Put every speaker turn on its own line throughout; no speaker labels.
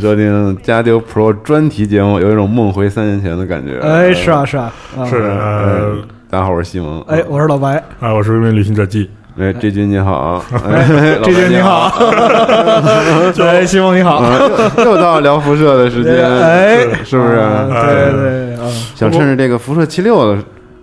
收听加丢 Pro 专题节目，有一种梦回三年前的感觉。
哎，是啊，是啊，啊
是
大家好，我是西蒙。
哎，我是老白，
哎，我是一名旅行者季，
哎，这军你好，哎，
这军你好，哎，西蒙你好，
又又到聊辐射的时间，
哎，
是不是？
对对啊，
想趁着这个辐射七六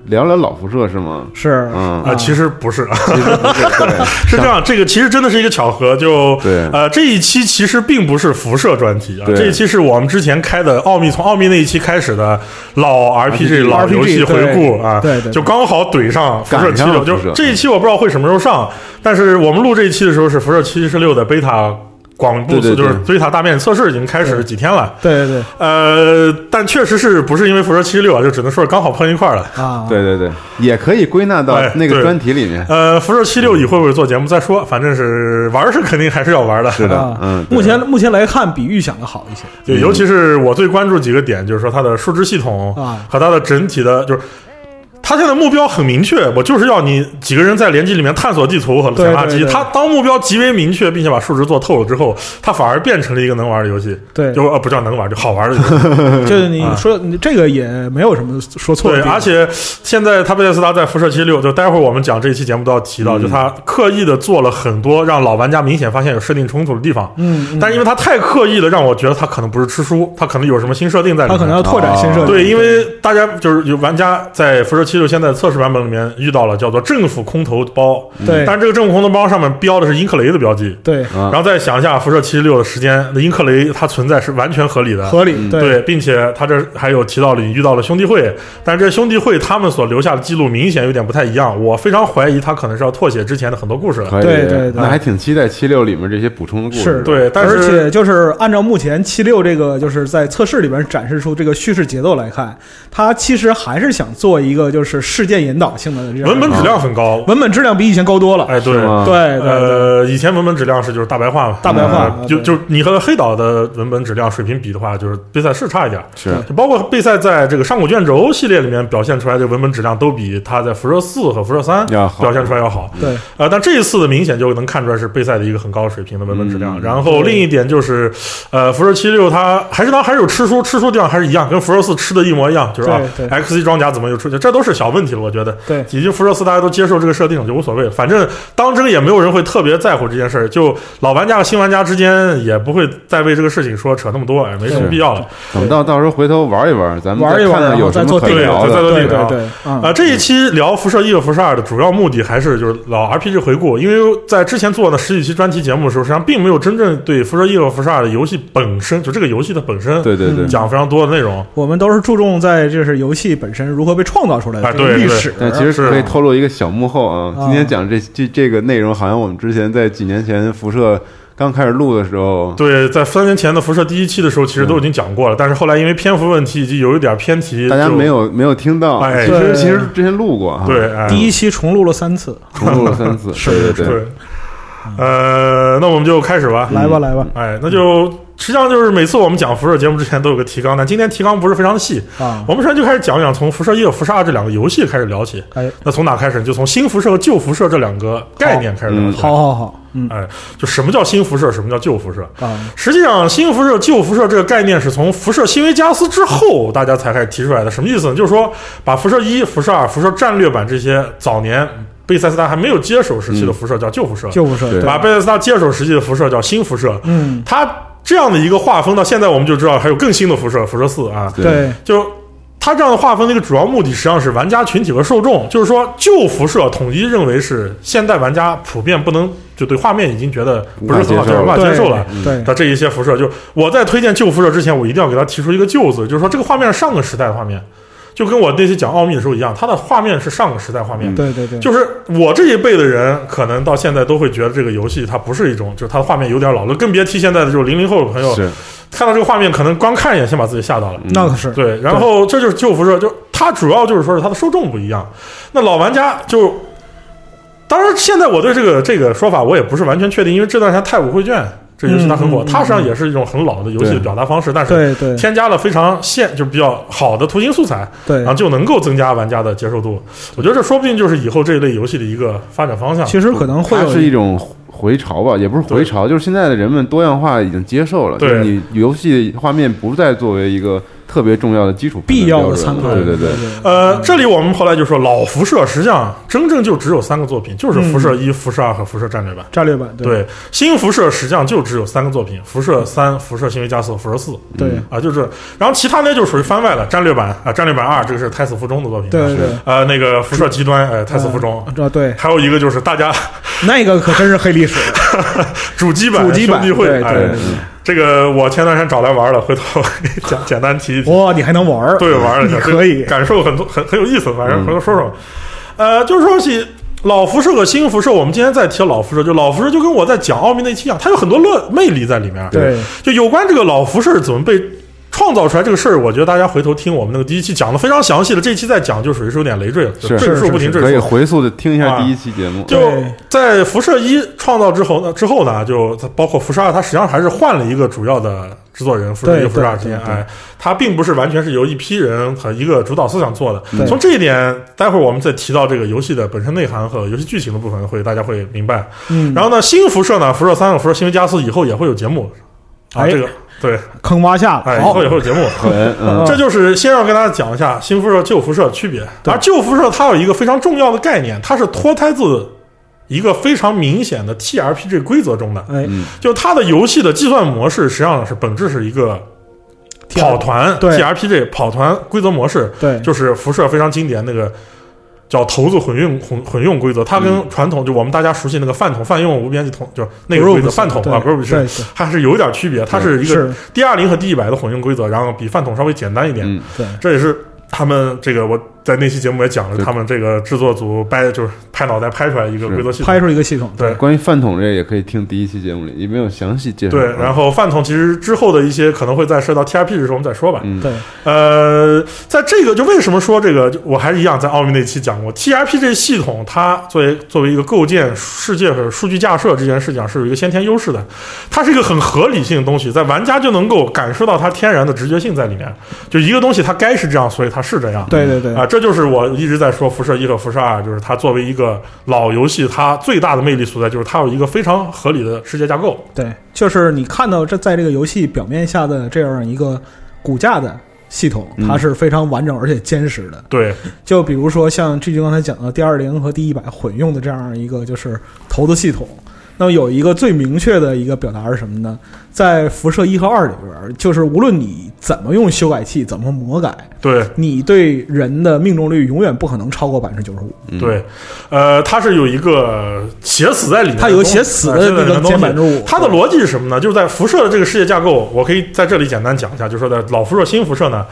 聊聊老辐射是吗？
是，
嗯，
啊，其实不是，
其实不是对。
是这样，这个其实真的是一个巧合，就
对。
呃，这一期其实并不是辐射专题啊，这一期是我们之前开的奥秘，从奥秘那一期开始的老 RPG 老
RPG
游戏回顾啊，
对对对。
就刚好怼上辐射
赶
七六，就这一期我不知道会什么时候上，但是我们录这一期的时候是辐射七十六的 beta 广布
对对对
就是贝塔大面积测试已经开始几天了。
对对
呃，但确实是不是因为辐射七十六啊，就只能说是刚好碰一块儿了。
啊，
对对对，也可以归纳到
哎
那个专题里面。
呃，辐射七六以会不会做节目再说，反正是玩是肯定还是要玩的。
是的
啊，
嗯，
目前目前来看，比预想的好一些
对，尤其是我最关注几个点，就是说它的数值系统
啊
和它的整体的，就是它现在目标很明确，我就是要你几个人在联机里面探索地图和捡垃圾。
对对
它当目标极为明确，并且把数值做透了之后，他反而变成了一个能玩的游戏，
对，
就呃不叫能玩，就好玩的游戏。
就是你说你这个也没有什么说错的
对，而且现在他贝塞斯达在辐射七六，就待会儿我们讲这一期节目都要提到，
嗯
就他刻意的做了很多让老玩家明显发现有设定冲突的地方。
嗯，嗯
但是因为他太刻意了，让我觉得他可能不是吃书，他可能有什么新设定在里面。
他可能要拓展新设定，
对，因为大家就是有玩家在辐射七六现在测试版本里面遇到了叫做政府空投包，
对。
但是这个政府空投包上面标的是英克雷的标记。
对。
啊
然后再想一下辐射七六的时间，那英克雷它存在是完全合理的。
合理，
嗯
对，并且他这还有提到了你遇到了兄弟会，但是这兄弟会他们所留下的记录明显有点不太一样，我非常怀疑他可能是要拓写之前的很多故事了。
对对对。
那还挺期待七六里面这些补充的故事。
是。
对，但是
而且就是按照目前七六这个就是在测试里边展示出这个叙事节奏来看，它其实还是想做一个就是事件引导性的这样
文本质量很高。
文本质量比以前高多了。
哎，对？
对
呃，以前文本质量是就是大白话嘛，
大白话
呃就
对
就你和黑岛的文本质量水平比的话，就是贝塞是差一点。
是
就包括贝塞在这个上古卷轴系列里面表现出来的文本质量，都比他在辐射四和辐射三表现出来要好。
对
呃，但这一次的明显就能看出来是贝塞的一个很高水平的文本质量。
嗯
然后另一点就是，呃，辐射七六它还是它还是有吃书，吃书地方还是一样，跟辐射四吃的一模一样，就是啊
对对
，X 级装甲怎么又出去，这都是小问题了，我觉得。
对
已经辐射四大家都接受这个设定就无所谓了，反正当真也没有人会特别在乎这件事儿，就老玩家和新玩家之间也不会再为这个事情说扯那么多，也，没什么必要了。
等到到时候回头玩一玩，咱们再
玩一玩，
看看有
再做定
什么可以聊
聊
对再做
的。
对
定聊
对对，嗯
啊、这一期聊辐射一和辐射二的主要目的还是就是老 RPG 回顾，因为在之前做的十几期专题节目的时候，实际上并没有真正对辐射一和辐射二的游戏本身，就这个游戏的本身，
对对对，
讲非常多的内容。
我们都是注重在就是游戏本身如何被创造出来
对对
历史。
但其实
是
可以透露一个小幕后啊。
啊
今天讲这这这个内容，好像我们之前在几年前辐射刚开始录的时候，
对，在三年前的辐射第一期的时候，其实都已经讲过了，但是后来因为篇幅问题以及有一点偏题，
大家没有没有听到。
哎
其实其实之前录过哈，
对，哎、
第一期重录了三次，
重录了三次。对对对，
对，呃，那我们就开始吧。
来吧来吧
哎，那就实际上就是每次我们讲辐射节目之前都有个提纲，但今天提纲不是非常细，
啊！
我们首先就开始讲一讲从辐射一和辐射二这两个游戏开始聊起。
哎，
那从哪开始？就从新辐射和旧辐射这两个概念开始聊起。
好好好，嗯
哎，就什么叫新辐射，什么叫旧辐射？
啊，
实际上，新辐射、旧辐射这个概念是从辐射新维加斯之后大家才开始提出来的。什么意思呢？就是说，把辐射一、辐射二、辐射战略版这些早年贝塞斯达还没有接手时期的辐射叫旧辐射，
旧辐射
对
把贝塞斯达接手时期的辐射叫新辐射。
嗯，
它这样的一个画风到现在，我们就知道还有更新的辐射，辐射四啊，
对，
就它这样的划分的一个主要目的，实际上是玩家群体和受众，就是说旧辐射统一认为是现代玩家普遍不能就对画面已经觉得不是很好，
无法接受
无法接受了。
对
他这一些辐射，就我在推荐旧辐射之前，我一定要给他提出一个“旧”字，就是说这个画面是上个时代的画面，就跟我那些讲奥秘的时候一样，它的画面是上个时代画面。
嗯。
对对对，
就是我这一辈的人，可能到现在都会觉得这个游戏它不是一种，就是它的画面有点老了，更别提现在的就是零零后的朋友。看到这个画面，可能光看一眼先把自己吓到了。
那可是。
对，然后这就是旧辐射，就它主要就是说是它的受众不一样。那老玩家就，当然现在我对这个这个说法我也不是完全确定，因为这段时间《太古绘卷》这游戏它很火，
嗯嗯嗯
它实际上也是一种很老的游戏的表达方式，但是
对对。
添加了非常现就是比较好的图形素材，
对。
然后，就能够增加玩家的接受度。我觉得这说不定就是以后这一类游戏的一个发展方向。
其实可能会
它是一种回潮吧，也不是回潮，就是现在的人们多样化已经接受了，就是你游戏画面不再作为一个特别重要的基础
必要的参考，
了对对。对，
呃，这里我们后来就说老辐射实际上真正就只有三个作品，就是辐射一、辐射二和辐射战略版。
战略版，对。
对，新辐射实际上就只有三个作品：辐射三、辐射新维加斯、辐射四。
对。
啊，就是。然后其他呢就属于番外了，战略版啊，战略版二这个是胎死腹中的作品，
对
呃，那个辐射极端，呃，胎死腹中。
啊对，
还有一个就是大家
那个可真是黑历史，
主机版
主机版
兄弟会，哎
对对，
这个我前段时间找来玩了，回头 简简单提一提。
哇，你还能玩儿？
对，玩了一下，
你可以
感受很多，很很有意思。反正
嗯
回头说说。呃，就是说起老辐射和新辐射，我们今天在提老辐射，就老辐射就跟我在讲奥秘那期一样，它有很多乐魅力在里面。
对，
就有关这个老辐射怎么被创造出来这个事儿，我觉得大家回头听我们那个第一期讲的非常详细了，这一期再讲就属于是有点累赘了，就是赘述不停赘
可以。回溯的听一下
啊
第一期节目，
就在辐射一创造之后呢，之后呢，就包括辐射二，它实际上还是换了一个主要的制作人，辐射一、
对
辐射二之间，哎，它并不是完全是由一批人和一个主导思想做的。从这一点，待会儿我们再提到这个游戏的本身内涵和游戏剧情的部分，会大家会明白。
嗯，
然后呢，新辐射呢，辐射三和辐射新维加斯以后也会有节目啊，
哎
这个对，
坑挖下了，
哎，以后也会有节目。这就是先要跟大家讲一下新辐射、旧辐射区别。而旧辐射它有一个非常重要的概念，它是脱胎自一个非常明显的 TRPG 规则中的，
哎，
嗯。
就它的游戏的计算模式实际上是本质是一个跑团
对。
TRPG 跑团规则模式，
对，
就是辐射非常经典那个。叫头子混用混混用规则，它跟传统就我们大家熟悉那个饭桶饭用无边际桶，就那个规则饭桶啊 u p
对
是
对。
它是有一点区别，它是一个
是
，D 二零和 D 一百的混用规则，然后比饭桶稍微简单一点。
嗯，
对，
这也是他们这个我在那期节目也讲了，他们这个制作组掰就是拍脑袋拍出来一个规则系统
拍。出一个系统，
对
关于饭桶这个也可以听第一期节目里，也没有详细介绍。
对，然后饭桶其实之后的一些可能会在涉及到 TRP 的时候我们再说吧。
嗯，
对，
呃，在这个就为什么说这个，我还是一样在奥运那期讲过，TRP 这系统它作为作为一个构建世界和数据架设这件事情是有一个先天优势的，它是一个很合理性的东西，在玩家就能够感受到它天然的直觉性在里面，就一个东西它该是这样，所以它是这样。
对对对
啊，这就是我一直在说辐射一和辐射二，就是它作为一个老游戏，它最大的魅力所在就是它有一个非常合理的世界架构。
对，就是你看到这在这个游戏表面下的这样一个骨架的系统，
嗯
它是非常完整而且坚实的。
对，
就比如说像 G 君刚才讲的 D 二零和 D 一百混用的这样一个就是投资系统，那么有一个最明确的一个表达是什么呢？在辐射一和二里边，就是无论你怎么用修改器，怎么魔改，
对，
你对人的命中率永远不可能超过百分之九十五。
嗯，
对，呃，它是有一个写死在里面
它有写死的那个减百分之五。
它的逻辑是什么呢？就是在辐射的这个世界架构，我可以在这里简单讲一下，就是说在老辐射、新辐射呢，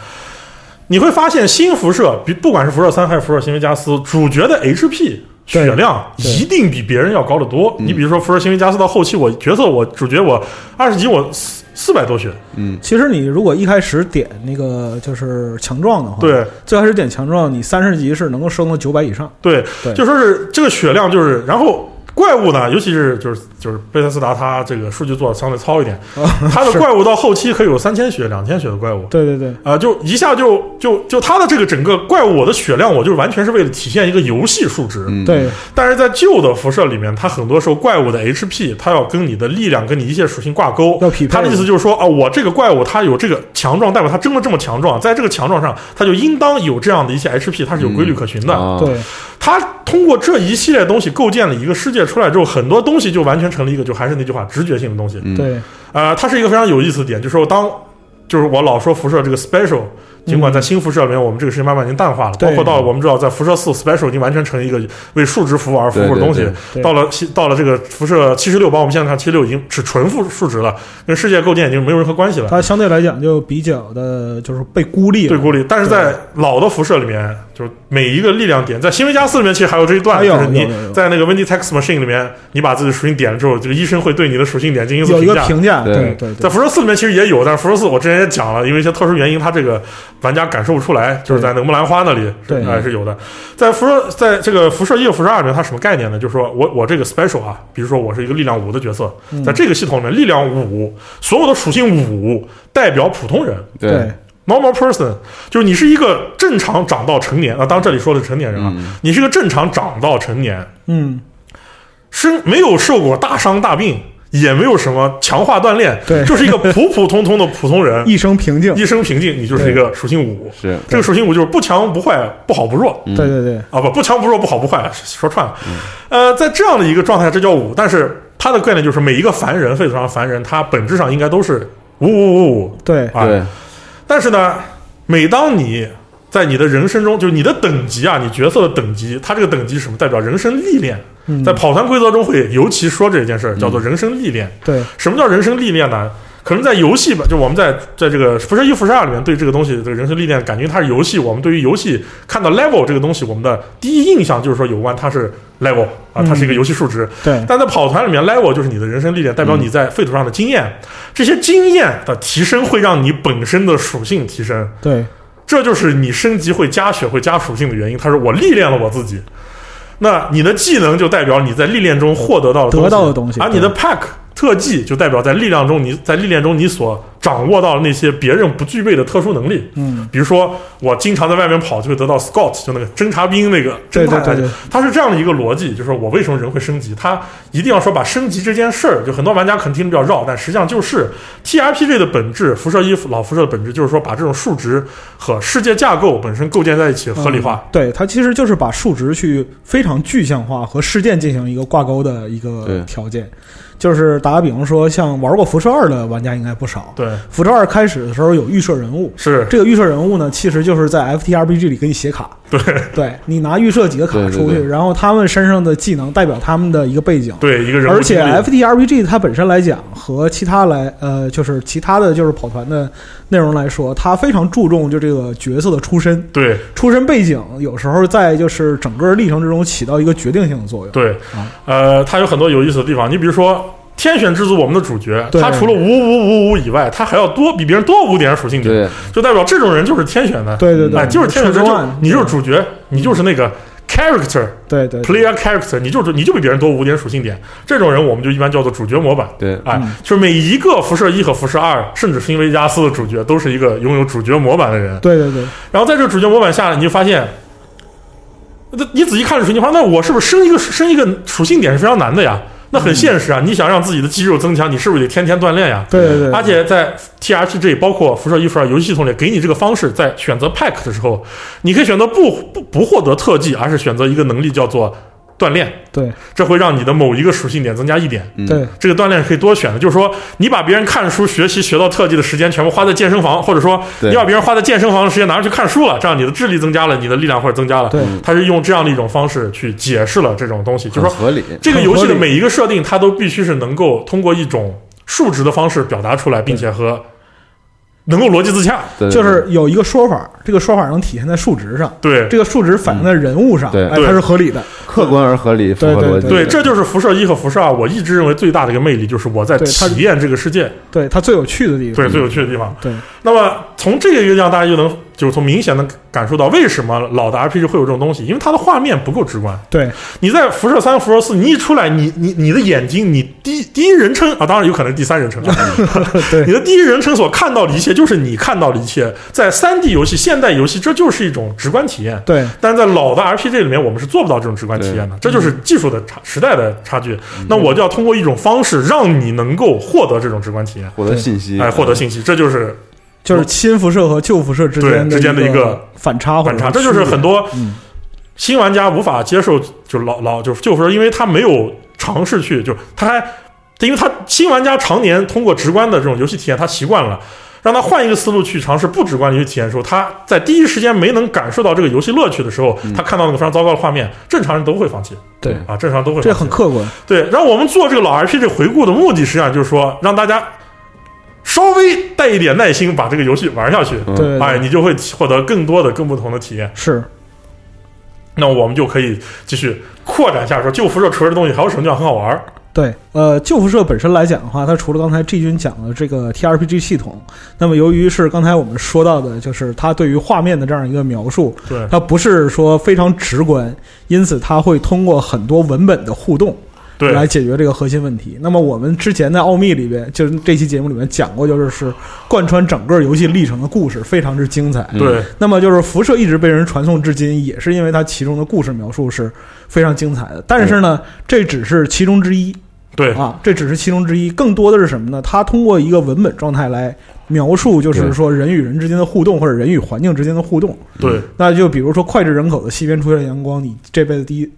你会发现新辐射比不管是辐射三还是辐射新维加斯，主角的 HP
对
血量一定比别人要高得多。
嗯
你比如说福尔辛维加斯到后期，我角色我主角我二十级我四四百多血，
嗯，
其实你如果一开始点那个就是强壮的话，，
对
最开始点强壮，你三十级是能够升到九百以上。
对，
对
就说是这个血量就是，然后。怪物呢，尤其是就是就是贝塞斯达，它这个数据做的相对糙一点，它的怪物到后期可以有三千血、两千血的怪物，
对对对，
啊、就一下就就就它的这个整个怪物，我的血量，我就是完全是为了体现一个游戏数值。
嗯，
对。
但是在旧的辐射里面，它很多时候怪物的 HP，它要跟你的力量、跟你一些属性挂钩。
要匹配。
它的意思就是说，啊，我这个怪物它有这个强壮，代表它真的这么强壮，在这个强壮上，它就应当有这样的一些 HP，它是有规律可循的。
啊，
对
它通过这一系列东西构建了一个世界出来之后，很多东西就完全成了一个，就还是那句话，直觉性的东西。
嗯，
对
呃，它是一个非常有意思的点，就是说当就是我老说辐射这个 special，尽管在新辐射里面，我们这个事情慢慢已经淡化了，包括到了我们知道，在辐射四 Special 已经完全成一个为数值服务而服务的东西。到了西到了这个辐射七十六，包括我们现在看七十六已经是纯负数值了，跟世界构建已经没有任何关系了。
它相对来讲就比较的，就是被孤立了。
对孤立，但是在老的辐射里面，就是每一个力量点，在新维加斯里面其实还有这一段，就是你在那个 Wendy Text Machine 里面，你把自己的属性点了之后，这个医生会对你的属性点进行
有一个
评价。
评价，
对
对对对，
在辐射四里面其实也有，但是辐射四我之前也讲了，因为一些特殊原因，它这个玩家感受不出来，就是在那个木兰花那里
对。
还是有的。在辐射，在这个辐射一和辐射二里面，它什么概念呢？就是说我我这个 special 啊，比如说我是一个力量五的角色，
嗯。
在这个系统里面，力量五所有的属性五代表普通人。
对。
Normal person 就是你是一个正常长到成年啊，当然这里说的是成年人啊，
嗯。
你是一个正常长到成年，
嗯，
生没有受过大伤大病，也没有什么强化锻炼，
对。
就是一个普普通通的普通人，
一生平静，
一生平静，你就是一个属性五。
是
这个属性五就是不强不坏，不好不弱。
嗯
对对对，
啊，不不强不弱，不好不坏，说串。了。呃，在这样的一个状态，这叫五，但是它的概念就是每一个凡人，废土上凡人，他本质上应该都是五五五五。
对。
啊。
对。
但是呢，每当你在你的人生中，就是你的等级啊，你角色的等级，它这个等级是什么？代表人生历练。
嗯
在跑团规则中会尤其说这件事儿，叫做人生历练。
对
什么叫人生历练呢？可能在游戏吧，就我们在在这个辐射一、辐射二里面对这个东西这个人生历练，感觉它是游戏。我们对于游戏看到 level 这个东西，我们的第一印象就是说有关它是 level 啊，它是一个游戏数值。
对
但在跑团里面，level 就是你的人生历练，代表你在废土上的经验。这些经验的提升会让你本身的属性提升，
对
这就是你升级会加血会加属性的原因。他说我历练了我自己，那你的技能就代表你在历练中获得到的
得到的东西
而你的 pack 特技就代表在力量中你在历练中你所掌握到的那些别人不具备的特殊能力。
嗯，
比如说，我经常在外面跑，就会得到 Scout，就那个侦察兵那个侦探
对对对
它是这样的一个逻辑，就是说我为什么人会升级？他一定要说把升级这件事儿，就很多玩家可能听着比较绕，但实际上就是 TRPG 的本质，辐射一老辐射的本质就是说把这种数值和世界架构本身构建在一起，合理化。
嗯对，它其实就是把数值去非常具象化和事件进行一个挂钩的一个条件。就是打个比方说，像玩过辐射二的玩家应该不少。
对，
辐射二开始的时候有预设人物，
是
这个预设人物呢，其实就是在 FTRPG 里给你写卡。
对
对你拿预设几个卡出去，
对
然后他们身上的技能代表他们的一个背景。
对一个人
而且 FTRPG 它本身来讲和其他来呃，就是其他的就是跑团的内容来说，它非常注重就这个角色的出身、
对
出身背景，有时候在就是整个历程之中起到一个决定性的作用。
对
啊，
呃，它有很多有意思的地方。你比如说。天选之子，我们的主角，他除了五五五五以外，他还要多比别人多五点属性点，就代表这种人就是天选的。
对对对，
哎，就是天选之
子
你就是主角，你就是那个 character
对对对
player character，你就是你就比别人多五点属性点。这种人我们就一般叫做主角模板。
对，
哎，
嗯
就是每一个辐射一和辐射二，甚至是因为加斯的主角，都是一个拥有主角模板的人。
对对对
然后在这个主角模板下来，你就发现，那你仔细看这属性，发现那我是不是升一个升一个属性点是非常难的呀？那很现实啊！你想让自己的肌肉增强，你是不是得天天锻炼呀？
对对对，
而且在 T R T G 包括辐射一、辐射二游戏系统里给你这个方式，在选择 pack 的时候，你可以选择不不不获得特技，而是选择一个能力叫做锻炼，
对
这会让你的某一个属性点增加一点。
嗯
对
这个锻炼是可以多选的，就是说你把别人看书学习学到特技的时间全部花在健身房，或者说你把别人花在健身房的时间拿出去看书了，这样你的智力增加了，你的力量或者增加了。
对
他是用这样的一种方式去解释了这种东西，就是说
合理。
这个游戏的每一个设定，它都必须是能够通过一种数值的方式表达出来，并且和能够逻辑自洽。
对对
就是有一个说法，这个说法能体现在数值上，
对
这个数值反映在人物上，
对
哎，它是合理的。
客观而合理，符合逻辑。
对，这就是辐射一和辐射二，我一直认为最大的一个魅力，就是我在体验这个世界，
对，它最有趣的地方。
对最有趣的地方。
对
那么从这个地方，大家就能就是从明显的感受到为什么老的 RPG 会有这种东西，因为它的画面不够直观。
对。
你在辐射三、辐射四，你一出来，你你你的眼睛，你第第一人称啊，当然有可能第三人称啊，
对。
你的第一人称所看到的一切，就是你看到的一切。在三 D 游戏、现代游戏，这就是一种直观体验。
对。
但是在老的 RPG 里面，我们是做不到这种直观体验的，这就是技术的差、时代的差距。那我就要通过一种方式，让你能够获得这种直观体验，
获得信息，
哎，获得信息，这就是
就是新辐射和旧辐射之间
之间的
一
一个
反差
反差，这就是很多
嗯
新玩家无法接受，就老老就是旧辐射，因为他没有尝试去，就他还因为他新玩家常年通过直观的这种游戏体验，他习惯了。让他换一个思路去尝试不直观的游戏体验的时候，他在第一时间没能感受到这个游戏乐趣的时候，他看到那个非常糟糕的画面，正常人都会放弃
对，
啊，正常人都会放弃
这很客观。
对。然后我们做这个老 IP 这回顾的目的，实际上就是说让大家稍微带一点耐心把这个游戏玩下去，哎，你就会获得更多的、更不同的体验。
是
那我们就可以继续扩展一下，说旧辐射除了这东西还有什么地方很好玩儿？
对，呃，旧辐射本身来讲的话，它除了刚才 G 君讲的这个 TRPG 系统，那么由于是刚才我们说到的，就是它对于画面的这样一个描述，
对
它不是说非常直观，因此它会通过很多文本的互动
对
来解决这个核心问题。那么我们之前在奥秘里边，就是这期节目里面讲过，就是是贯穿整个游戏历程的故事非常之精彩。
嗯
对
那么就是辐射一直被人传颂至今，也是因为它其中的故事描述是非常精彩的。但是呢，这只是其中之一
对
啊，这只是其中之一。更多的是什么呢？它通过一个文本状态来描述，就是说人与人之间的互动，或者人与环境之间的互动。
对
那就比如说脍炙人口的西边出现阳光，你这辈子第一，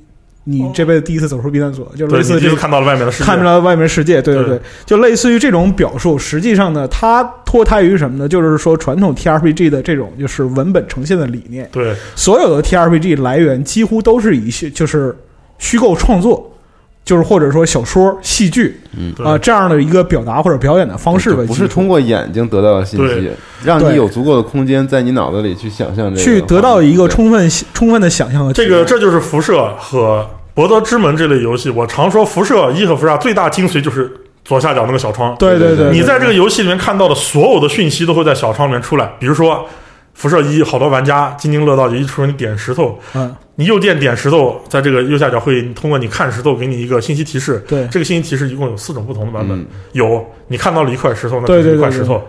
你这辈子第一次走出避难所，就是
对，
类似于
看到了外面的世界，
看到了外面世界，对对
对
对，就类似于这种表述。实际上呢，它脱胎于什么呢？就是说传统 TRPG 的这种就是文本呈现的理念。
对
所有的 TRPG 来源几乎都是以些就是虚构创作，就是或者说小说、戏剧
嗯
对
啊、这样的一个表达或者表演的方式为
不是通过眼睛得到的信息，让你有足够的空间在你脑子里去想象这个，
去得到一个充分充分的想象和
这个这就是辐射和博德之门这类游戏。我常说，辐射一和辐射二最大精髓就是左下角那个小窗。
对对对，
你在这个游戏里面看到的所有的讯息都会在小窗里面出来。比如说，辐射一，好多玩家津津乐道，就一出来你点石头，
嗯。
你右键点石头，在这个右下角会通过你看石头给你一个信息提示。
对。
这个信息提示一共有四种不同的版本，
嗯。
有你看到了一块石头，那是一
对对对
块石头。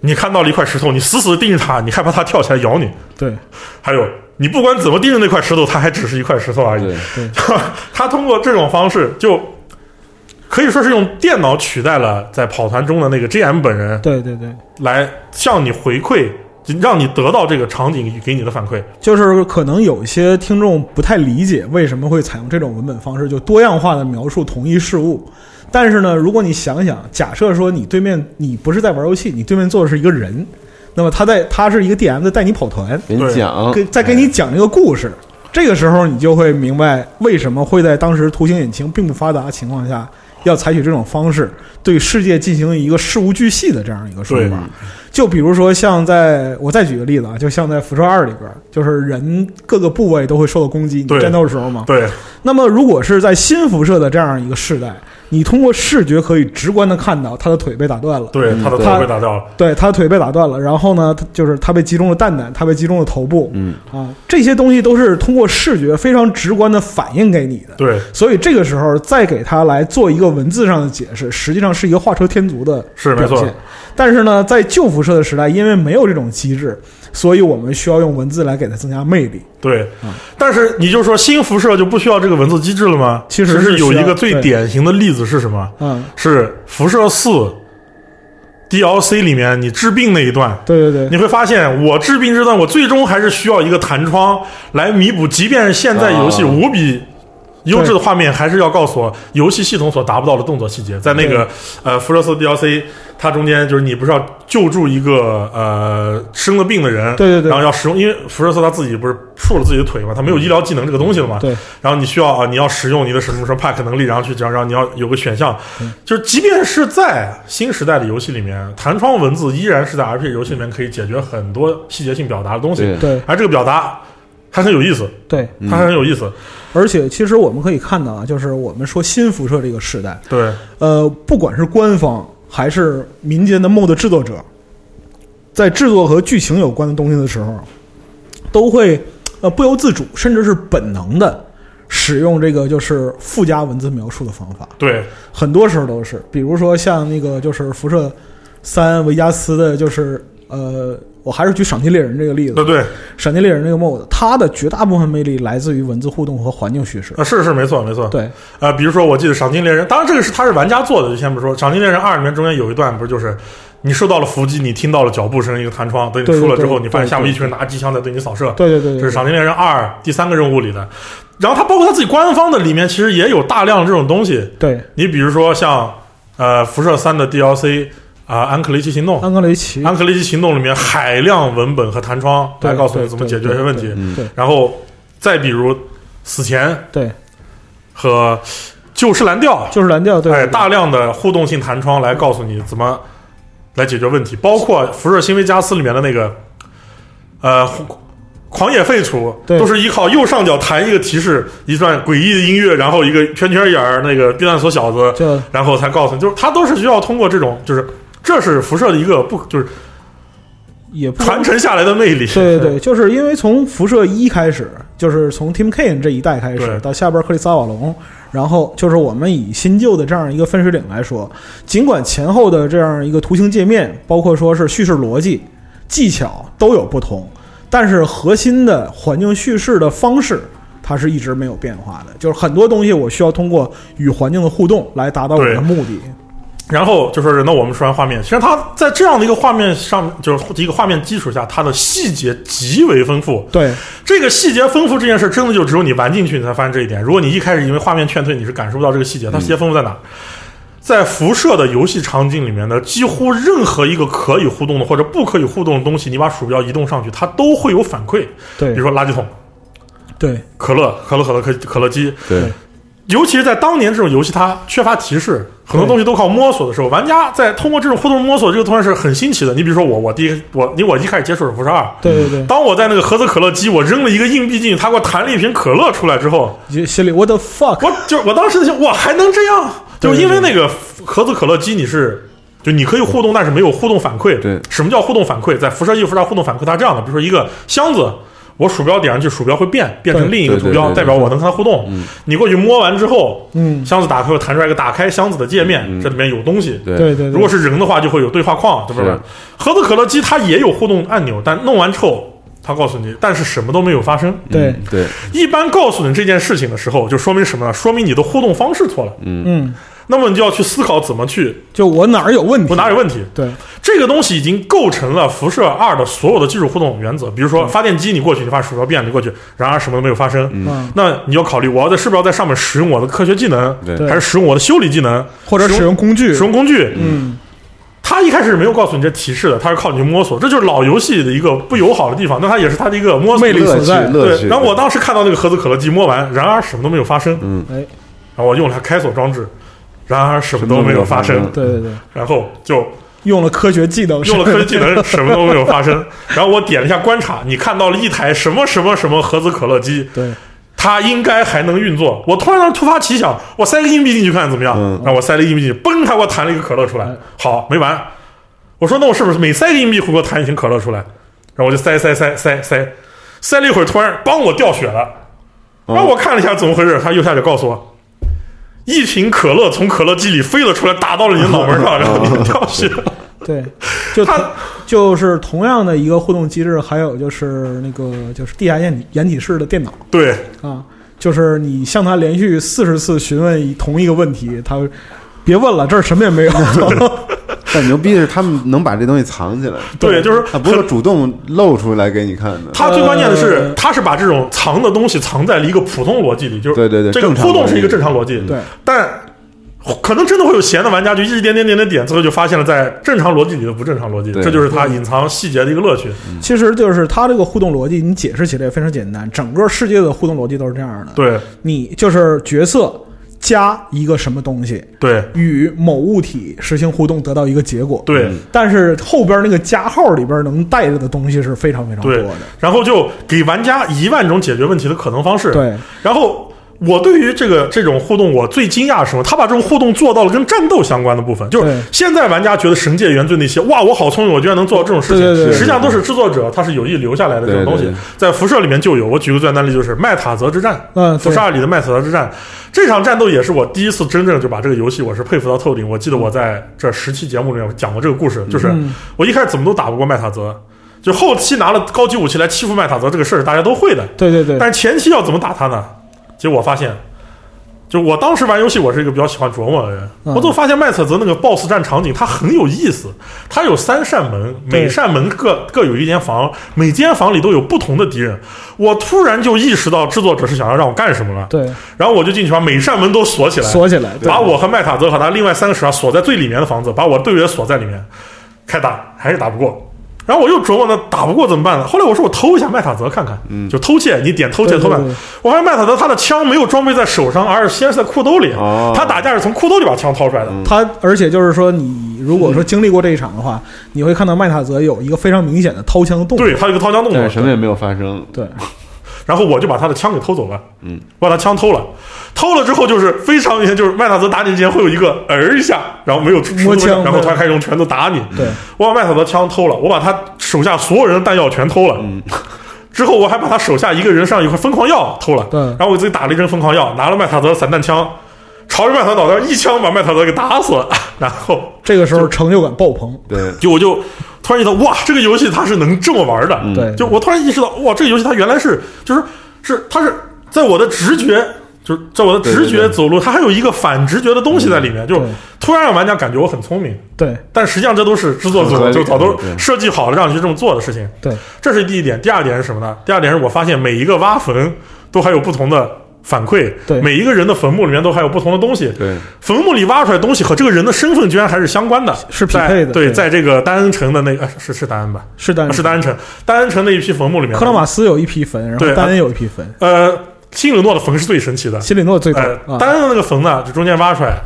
你看到了一块石头，你死死地盯着它，你害怕它跳起来咬你。
对。
还有，你不管怎么盯着那块石头，它还只是一块石头而已。
对，
它通过这种方式，就可以说是用电脑取代了在跑团中的那个 GM 本人，
对对对，
来向你回馈，让你得到这个场景给你的反馈。
就是可能有一些听众不太理解为什么会采用这种文本方式，就多样化的描述同一事物。但是呢，如果你想想，假设说你对面你不是在玩游戏，你对面坐的是一个人，那么他在他是一个 DM 在带你跑团，
给你讲，
给在给你讲这个故事，这个时候你就会明白为什么会在当时图形引擎并不发达的情况下，要采取这种方式对世界进行一个事无巨细的这样一个说法。就比如说像在我再举个例子啊，就像在辐射二里边，就是人各个部位都会受到攻击，你战斗的时候嘛。
对
那么如果是在新辐射的这样一个世代，你通过视觉可以直观的看到他的腿被打断了。
对，
嗯
他的
腿
被打掉了。
对，他的腿被打断了，然后呢，他就是他被击中了蛋蛋，他被击中了头部，
嗯，
啊，这些东西都是通过视觉非常直观的反映给你的。
对，
所以这个时候再给他来做一个文字上的解释，实际上是一个画蛇添足的
是没错。
但是呢，在旧辐射的时代，因为没有这种机制，所以我们需要用文字来给它增加魅力。
对。但是你就说新辐射就不需要这个文字机制了吗？
其实
是有一个最典型的例子是什么？
嗯，
是辐射四 DLC 里面你治病那一段。
对对对，
你会发现，我治病这段，我最终还是需要一个弹窗来弥补，即便是现在游戏
啊
无比优质的画面，还是要告诉我游戏系统所达不到的动作细节。在那个呃辐射四 DLC，它中间就是你不是要救助一个呃生了病的人，
对对对。
然后要使用，因为辐射四他自己不是竖了自己的腿嘛，他没有医疗技能这个东西了嘛，
对。
然后你需要啊，你要使用你的什么什么 pack 能力，然后去这样，然后你要有个选项，就是即便是在新时代的游戏里面，弹窗文字依然是在 RPG 游戏里面可以解决很多细节性表达的东西，
对，
而这个表达还很有意思，
对，
它还很有意思，
而且其实我们可以看到啊，就是我们说新辐射这个时代，
对。
呃，不管是官方还是民间的 MOD 制作者，在制作和剧情有关的东西的时候，都会呃不由自主，甚至是本能的使用这个就是附加文字描述的方法。
对
很多时候都是，比如说像那个就是辐射三维加斯的，就是呃，我还是举赏金猎人这个例子
对，对，
赏金猎人这个 MOD，它的绝大部分魅力来自于文字互动和环境叙事。
啊是是没错没错，
对
呃，比如说我记得赏金猎人，当然这个是它是玩家做的，就先不说，赏金猎人二里面中间有一段不是就是。你受到了伏击，你听到了脚步声，一个弹窗，等你
对对
出了之后，你发现下面一群人拿着机枪在对你扫射，
对对对对，
这是《赏金猎人二》第三个任务里的。然后它包括它自己官方的里面，其实也有大量这种东西。
对
你比如说像呃辐射三的 DLC，啊、安克雷奇行动》。
安克雷奇，
安克雷奇行动里面海量文本和弹窗来告诉你怎么解决这些问题然后再比如死前
对，
和旧时蓝调，
就是蓝调，对，
哎，大量的互动性弹窗来告诉你怎么来解决问题，包括《辐射新维加斯》里面的那个呃狂野废除，
对
都是依靠右上角弹一个提示，一段诡异的音乐，然后一个圈圈眼儿那个避难所小子，
就
然后才告诉你，就是它都是需要通过这种，就是这是辐射的一个不就是
也不
传承下来的魅力。
对对对，就是因为从辐射一开始，就是从 Tim Kaine 这一代开始，到下边克里斯塔瓦隆，然后就是我们以新旧的这样一个分水岭来说，尽管前后的这样一个图形界面，包括说是叙事逻辑、技巧都有不同，但是核心的环境叙事的方式。它是一直没有变化的，就是很多东西我需要通过与环境的互动来达到我的目的。
然后就说是，那我们说完画面，其实它在这样的一个画面上，就是一个画面基础下，它的细节极为丰富。
对
这个细节丰富这件事，真的就只有你玩进去，你才发现这一点。如果你一开始因为画面劝退，你是感受不到这个细节。它细节丰富在哪？在辐射的游戏场景里面的几乎任何一个可以互动的或者不可以互动的东西，你把鼠标移动上去，它都会有反馈。
对
比如说垃圾桶、
对
可乐、可乐可乐可可乐机，
对，
尤其是在当年这种游戏，它缺乏提示，很多东西都靠摸索的时候，玩家在通过这种互动摸索，这个东西是很新奇的。你比如说我，我第一我你我一开始接触是辐射二，
对对对，
当我在那个盒子可乐机，我扔了一个硬币进去，他给我弹了一瓶可乐出来之后，
就心里 what the fuck，
我就我当时就想，我，还能这样？就因为那个盒子可乐机，你是。就你可以互动，但是没有互动反馈。
对
什么叫互动反馈？在辐射一、辐射二互动反馈，它是这样的：比如说一个箱子，我鼠标点上去，鼠标会变，变成另一个图标，代表我能跟它互动。你过去摸完之后，
嗯，
箱子打开会弹出来一个打开箱子的界面，这里面有东西。
对
对对对，
如果是人的话，就会有对话框，对不对
是？
盒子可乐机它也有互动按钮，但弄完之后，它告诉你，但是什么都没有发生。
对
嗯对，
一般告诉你这件事情的时候，就说明什么呢？说明你的互动方式错了。
嗯嗯，
那么你就要去思考怎么去，
就我哪儿有问题，
我哪有问题？
对。
这个东西已经构成了辐射二的所有的技术互动原则。比如说发电机，你过去，你发鼠标变了，你过去，然而什么都没有发生。
嗯，
那你要考虑，我要在是不是要在上面使用我的科学技能，
对。
还是使用我的修理技能，
或者使用工具，
使用工具？
嗯，
他一开始是没有告诉你这提示的，他是靠你去摸索，这就是老游戏的一个不友好的地方，那它也是它的一个摸索。
魅力
乐趣
所在。
乐趣。
对，然后我当时看到那个盒子可乐机摸完，然而什么都没有发生，
嗯，
哎，
然后我用了它开锁装置，然而什么都没有发生
对对对，
然后就
用了科学技能，
用了科学技能，什么都没有发生。然后我点了一下观察，你看到了一台什么什么什么盒子可乐机，
对，
它应该还能运作。我突然突发奇想，我塞个硬币进去看看怎么样？
嗯
然后我塞了硬币进去，嘣，它给我弹了一个可乐出来
哎。
好，没完。我说那我是不是每塞个硬币会给我弹一瓶可乐出来？然后我就塞塞塞塞塞，塞了一会儿，突然帮我掉血了。
哦
然后我看了一下怎么回事，他右下角告诉我，一瓶可乐从可乐机里飞了出来，打到了你的脑门上，然后你掉血了。
对，就它就是同样的一个互动机制，还有就是那个就是地下掩体掩体式的电脑
对，
啊，就是你向他连续四十次询问同一个问题，他别问了，这儿什么也没有。
但牛逼的是他们能把这东西藏起来，
对，就是
他不是主动露出来给你看的。
他最关键的是
呃，
他是把这种藏的东西藏在了一个普通逻辑里，就是
对对对
这个互动是一个正常逻辑，
对，
但可能真的会有闲的玩家就一直点点点点点，最后就发现了在正常逻辑里的不正常逻辑，
对
这就是他隐藏细节的一个乐趣。
其实就是他这个互动逻辑，你解释起来也非常简单，整个世界的互动逻辑都是这样的。
对
你就是角色加一个什么东西，
对
与某物体实行互动，得到一个结果。
对
但是后边那个加号里边能带着的东西是非常非常多的。，
然后就给玩家一万种解决问题的可能方式。
对，
然后我对于这个这种互动，我最惊讶是什么？他把这种互动做到了跟战斗相关的部分。就是现在玩家觉得《神界原罪》那些，哇，我好聪明，我居然能做到这种事情。实际上都是制作者他是有意留下来的这种东西在辐射里面就有。我举个最简单的例子，就是麦塔泽之战。
嗯，对
辐射二里的麦塔泽之战，这场战斗也是我第一次真正就把这个游戏我是佩服到透顶。我记得我在这十期节目里面讲过这个故事，就是
嗯
我一开始怎么都打不过麦塔泽，就后期拿了高级武器来欺负麦塔泽这个事儿大家都会的，
对对对，
但是前期要怎么打他呢？结果我发现，就我当时玩游戏，我是一个比较喜欢琢磨的人。
嗯
我就发现麦特泽那个 BOSS 战场景，它很有意思。它有三扇门，每扇门各各有一间房，每间房里都有不同的敌人。我突然就意识到制作者是想要让我干什么了，
对，
然后我就进去把每扇门都锁起来，
锁起来，
把我和麦塔泽和他另外三个使者锁在最里面的房子，把我队员锁在里面，开打还是打不过。然后我又琢磨呢，打不过怎么办呢？后来我说我偷一下麦塔泽看看，
嗯
就偷窃，你点偷窃偷办
对对对。
我发现麦塔泽他的枪没有装备在手上，而是先是在裤兜里。
哦
他打架是从裤兜里把枪掏出来的。
他而且就是说，你如果说经历过这一场的话，你会看到麦塔泽有一个非常明显的掏枪的动作。
对他有一个掏枪动作
但，什么也没有发生。
对
然后我就把他的枪给偷走了，
嗯，
我把他枪偷了，偷了之后就是非常明显，就是麦塔泽打你之前会有一个儿一下，然后没有
摸枪
然后他开始用拳头打你，
对，
我把麦塔泽枪偷了，我把他手下所有人的弹药全偷了。
嗯
之后我还把他手下一个人上一块疯狂药偷了。
对
然后我自己打了一针疯狂药，拿了麦塔泽的散弹枪，朝着麦塔泽脑袋一枪把麦塔泽给打死了。然后
这个时候成就感爆棚。
对，
就我就突然意识到，哇，这个游戏它是能这么玩的。
嗯
对，
就我突然意识到，哇，这个游戏它原来是就是是它是在我的直觉。就是在我的直
对对对
觉走路，它还有一个反直觉的东西在里面，就
对
突然让玩家感觉我很聪明，
对
但实际上这都是制作组就早都设计好了让你去这么做的事情。
对
这是第一点。第二点是什么呢？第二点是我发现每一个挖坟都还有不同的反馈，
对
每一个人的坟墓里面都还有不同的东西。
对，
坟墓里挖出来的东西和这个人的身份居然还是相关的，
是匹配的
在对，
对
在这个丹恩城的那个、呃是是丹恩吧？
是丹
啊是丹恩城，丹恩城那一批坟墓里面，
克拉玛斯有一批坟，然
对
后丹恩有一批坟，
呃，辛里诺的坟是最神奇的。
西里诺最多
呃，
啊。
丹恩的那个坟呢，就中间挖出来，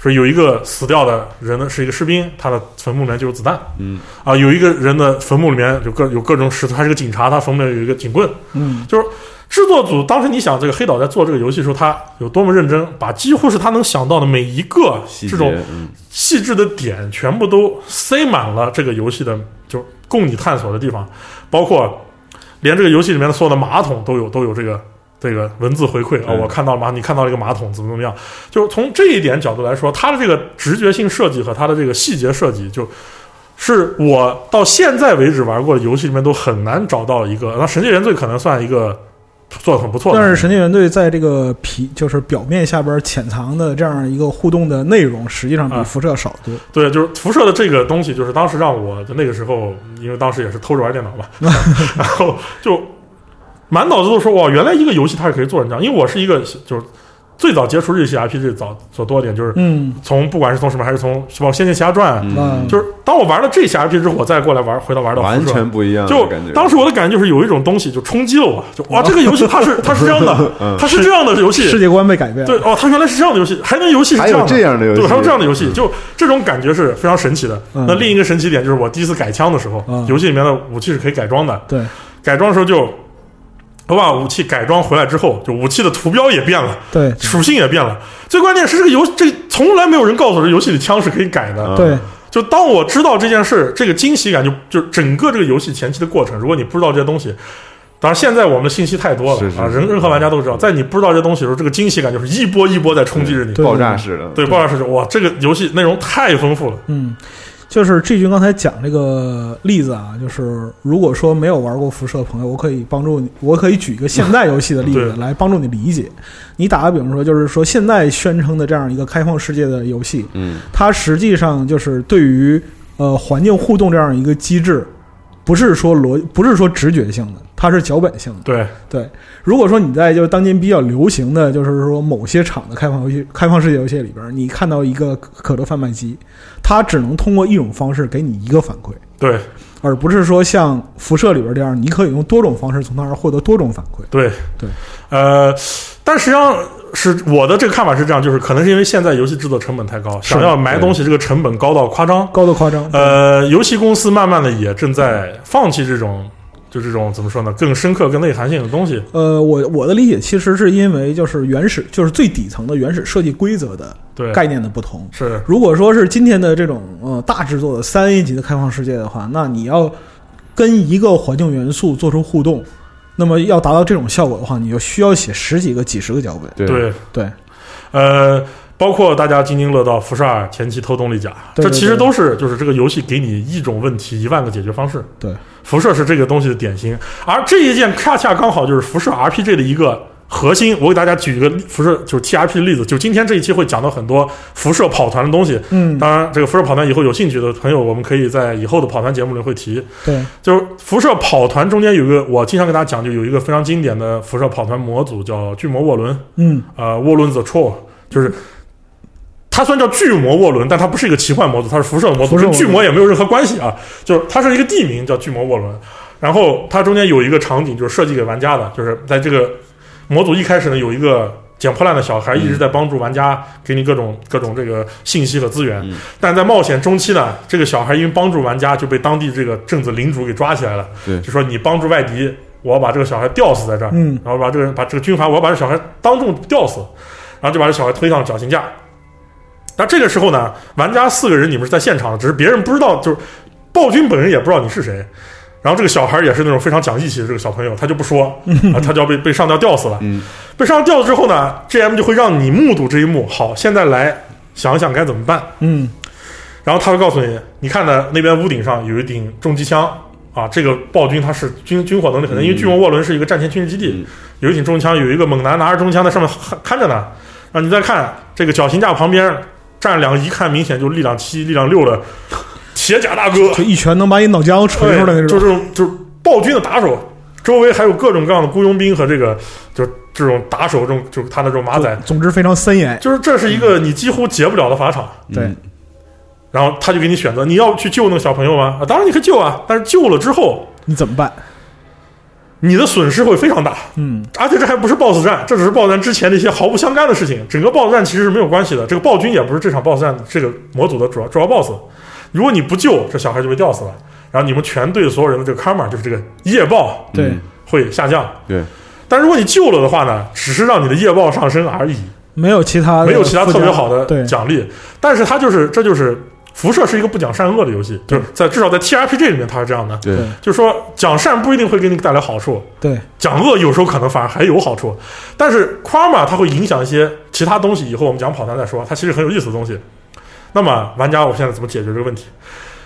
说有一个死掉的人呢是一个士兵，他的坟墓里面就有子弹。
嗯
啊，有一个人的坟墓里面有各有各种石头，他是个警察，他坟墓里面有一个警棍。
嗯，
就是制作组当时你想，这个黑岛在做这个游戏的时候，他有多么认真，把几乎是他能想到的每一个这种细致的点，全部都塞满了这个游戏的，就供你探索的地方，包括连这个游戏里面的所有的马桶都有都有这个。这个文字回馈啊、
嗯
我看到了马，你看到了一个马桶怎么怎么样？就从这一点角度来说，它的这个直觉性设计和它的这个细节设计，就是我到现在为止玩过的游戏里面都很难找到一个。那《神界原罪》可能算一个做的很不错的，
但是神经元队在这个皮就是表面下边潜藏的这样一个互动的内容，实际上比
啊
辐射少得多。
对，就是辐射的这个东西，就是当时让我的那个时候，因为当时也是偷着玩电脑嘛，然后就满脑子都说哇，原来一个游戏它是可以做成这样。因为我是一个就是最早接触日系 RPG 早所多一点，就是
嗯。
从不管是从什么，还是从什么《仙剑奇侠传》就是当我玩了这些 RPG 之后，我再过来玩，回到玩到
完全不一样
就。当时我的感觉就是有一种东西就冲击了我，就 哇，这个游戏它是它是这样的，
嗯。
它是这样的游戏，
世界观被改变了。
对哦，它原来是这样的游戏，还能游戏是
还有
的，
这样的游戏。
对，还有这样的游戏，就这种感觉是非常神奇的。
嗯。
那另一个神奇点就是我第一次改枪的时候，
嗯。
游戏里面的武器是可以改装的，
对。
改装的时候就我把武器改装回来之后，就武器的图标也变了，
对
属性也变了。最关键是这个游这从来没有人告诉我这游戏里枪是可以改的。
嗯
对
就当我知道这件事，这个惊喜感就就整个这个游戏前期的过程，如果你不知道这些东西。当然，现在我们的信息太多了
是是
啊，
是
任任何玩家都知道，在你不知道这些东西的时候，这个惊喜感就是一波一波在冲击着你。
爆炸式的，
对，爆炸式的哇，这个游戏内容太丰富了。
嗯，就是 G 君刚才讲这个例子啊，就是如果说没有玩过辐射的朋友，我可以帮助你，我可以举一个现代游戏的例子 来帮助你理解。你打个比方说，就是说现在宣称的这样一个开放世界的游戏，
嗯
它实际上就是对于呃环境互动这样一个机制，不是说逻不是说直觉性的，它是脚本性的。
对，
对，如果说你在就是当今比较流行的就是说某些厂的开放游戏、开放世界游戏里边，你看到一个可乐贩卖机，它只能通过一种方式给你一个反馈，
对，
而不是说像辐射里边这样，你可以用多种方式从那儿获得多种反馈。
对，
对，
呃，但实际上是我的这个看法是这样，就是可能是因为现在游戏制作成本太高，想要埋东西这个成本高到夸张。
高到夸张，
呃，游戏公司慢慢的也正在放弃这种，就这种怎么说呢，更深刻、更内涵性的东西。
呃，我我的理解其实是因为就是原始就是最底层的原始设计规则的，概念的不同。
是
如果说是今天的这种呃大制作的三 A 级的开放世界的话，那你要跟一个环境元素做出互动，那么要达到这种效果的话，你就需要写十几个、几十个脚本。
对
对，
对
呃，包括大家津津乐道辐射二前期偷动力甲，
对对
这其实都是就是这个游戏给你一种问题一万个解决方式。
对，
辐射是这个东西的典型，而这一件恰恰刚好就是辐射 RPG 的一个核心，我给大家举一个辐射就是 TRP 的例子，就今天这一期会讲到很多辐射跑团的东西。
嗯，
当然，这个辐射跑团以后有兴趣的朋友，我们可以在以后的跑团节目里会提。
对，
就是辐射跑团中间有一个，我经常跟大家讲，就有一个非常经典的辐射跑团模组叫巨魔沃伦，
嗯
呃，沃伦 The Troll，就是它虽然叫巨魔沃伦，但它不是一个奇幻模组，它是辐射模组，跟巨魔也没有任何关系啊。就是它是一个地名叫巨魔沃伦，然后它中间有一个场景就是设计给玩家的，就是在这个模组一开始呢，有一个捡破烂的小孩一直在帮助玩家，给你各种各种这个信息和资源。
嗯
但在冒险中期呢，这个小孩因为帮助玩家就被当地这个镇子领主给抓起来了，
对
就说你帮助外敌，我要把这个小孩吊死在这儿。
嗯
然后把这个人把这个军阀，我要把这小孩当众吊死，然后就把这小孩推上绞刑架。但这个时候呢，玩家四个人你们是在现场的，只是别人不知道，就是暴君本人也不知道你是谁。然后这个小孩也是那种非常讲义气的这个小朋友，他就不说，啊，他就要被被上吊吊死了。
嗯
被上吊之后呢，GM 就会让你目睹这一幕。好，现在来想想该怎么办。
嗯
然后他会告诉你，你看呢那边屋顶上有一顶重机枪啊，这个暴君他是军军火能力很强，因为巨龙沃伦是一个战前军事基地，
嗯
有一挺重枪，有一个猛男拿着重枪在上面看看着呢。然后你再看这个绞刑架旁边站两个一看明显就力量七、力量六的铁甲大哥，
就一拳能把你脑浆锤出来那种。
就这种就是暴君的打手，周围还有各种各样的雇佣兵和这个就这种打手，这种就是他的这种马仔，
总之非常森严。
就是这是一个你几乎解不了的法场。
对
嗯
然后他就给你选择，你要去救那个小朋友吗？啊，当然你可以救啊，但是救了之后，
你怎么办？
你的损失会非常大，
嗯
而且这还不是 BOSS 战，这只是 BOSS 战之前的一些毫不相干的事情。整个 BOSS 战其实是没有关系的，这个暴君也不是这场 BOSS 战这个模组的主要主要 BOSS。如果你不救，这小孩就被吊死了，然后你们全队所有人的这个 karma 就是这个业报
对
嗯
会下降。
对，
但如果你救了的话呢，只是让你的业报上升而已，
没有其他
没有其他特别好的
对
奖励。但是它就是这就是辐射是一个不讲善恶的游戏，就是在至少在 TRPG 里面它是这样的，
对
对
就是说讲善不一定会给你带来好处，
对
讲恶有时候可能反而还有好处。但是 Karma 它会影响一些其他东西，以后我们讲跑团再说，它其实很有意思的东西。那么玩家，我现在怎么解决这个问题？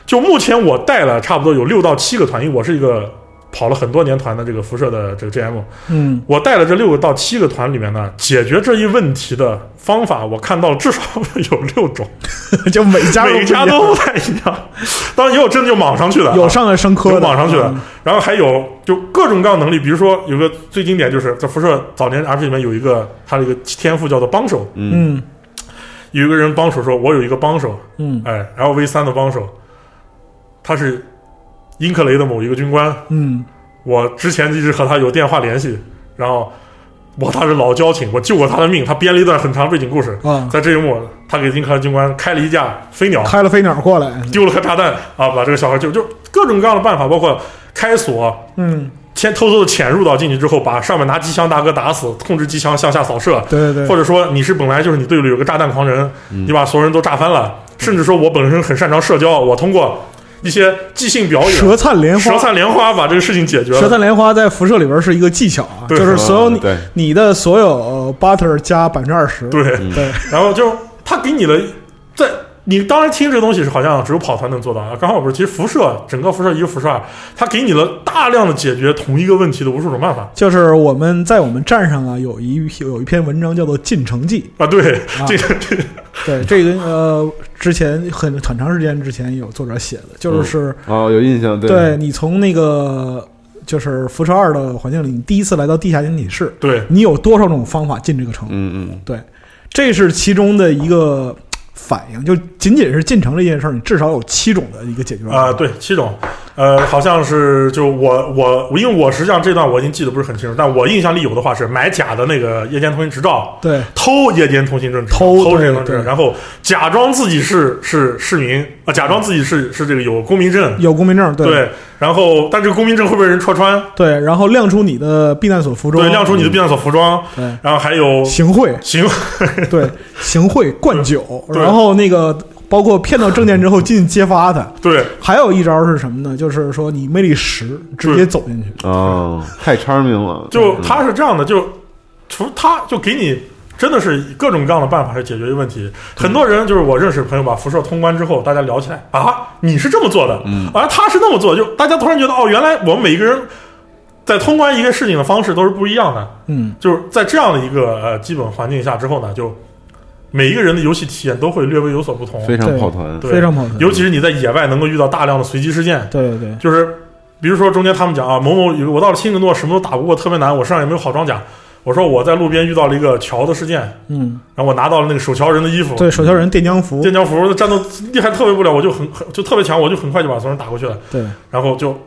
就目前我带了差不多有六到七个团，因为我是一个跑了很多年团的这个辐射的这个 GM，
嗯。
我带了这六个到七个团里面呢，解决这一问题的方法，我看到至少有六种，
就每家
每家都不太一样。当然也有真的就莽上去的。啊，
有上来升科
有
的，
网上去的。
嗯，
然后还有就各种各样能力，比如说有个最经典就是在辐射早年 RPG 里面有一个他的一个天赋叫做帮手，
嗯。
嗯
有一个人帮手说，我有一个帮手，
嗯。
哎，LV 三的帮手，他是英克雷的某一个军官，
嗯。
我之前一直和他有电话联系，然后我他是老交情，我救过他的命，他编了一段很长背景故事，
啊，
在这一幕，他给英克雷军官开了一架飞鸟，
开了飞鸟过来，
丢了颗炸弹啊，把这个小孩救，就各种各样的办法，包括开锁。
嗯，
先偷偷的潜入到进去之后，把上面拿机枪大哥打死，控制机枪向下扫射，
对对对，
或者说你是本来就是你队里有个炸弹狂人，
嗯。
你把所有人都炸翻了，甚至说我本身很擅长社交，我通过一些即兴表演、
舌灿莲花，
舌灿莲花把这个事情解决了。
舌灿莲花在辐射里边是一个技巧啊，
对。
就是所有你你的所有呃 butter 加百分之二十，
对，
嗯
对，
然后就他给你了，在你当然听这个东西是好像只有跑团能做到啊，刚好不是，其实辐射整个辐射一个辐射二，它给你了大量的解决同一个问题的无数种办法。
就是我们在我们站上啊有一有一篇文章叫做《进城记。
啊，对，
啊
这个这个》，
对这个呃之前很很长时间之前有作者写的，就是
哦，有印象，对。
对你从那个就是辐射二的环境里，你第一次来到地下简体室，
对。
你有多少种方法进这个城？
嗯嗯，对
这是其中的一个反应，就仅仅是进城这件事儿，你至少有七种的一个解决方
案
啊、
对，七种，呃，好像是就我我因为我实际上这段我已经记得不是很清楚，但我印象里有的话是买假的那个夜间通行执照，
对。
偷夜间通行证，
偷
偷夜间通行证，然后假装自己是是市民啊，假装自己是是这个有公民证，
有公民证，对。
对，然后但这个公民证会被人戳穿，
对然后亮出你的避难所服装，
对，亮出你的避难所服装，
对。
然后还有
行贿，
行，
对行贿灌酒，
对。
然后那个包括骗到证件之后进去揭发他。
对
还有一招是什么呢？就是说你魅力十直接走进去，
哦，太 charming 了，
就他是这样的，就除他就给你。真的是以各种各样的办法去解决一个问题。很多人就是我认识的朋友把辐射通关之后，大家聊起来啊，你是这么做的，
嗯
啊，他是那么做，就大家突然觉得哦，原来我们每一个人在通关一个事情的方式都是不一样的。
嗯，
就是在这样的一个呃基本环境下之后呢，就每一个人的游戏体验都会略微有所不同。
非常跑团，
对
非常跑团，
尤其是你在野外能够遇到大量的随机事件，
对对对，
就是比如说中间他们讲啊，某某有我到了新格诺什么都打不过，特别难，我身上也没有好装甲。我说我在路边遇到了一个桥的事件，
嗯，
然后我拿到了那个守桥人的衣服，
对，手桥人电浆服，
电浆服的战斗厉害特别不了，我就很很就特别强，我就很快就把所有人打过去了。
对，
然后就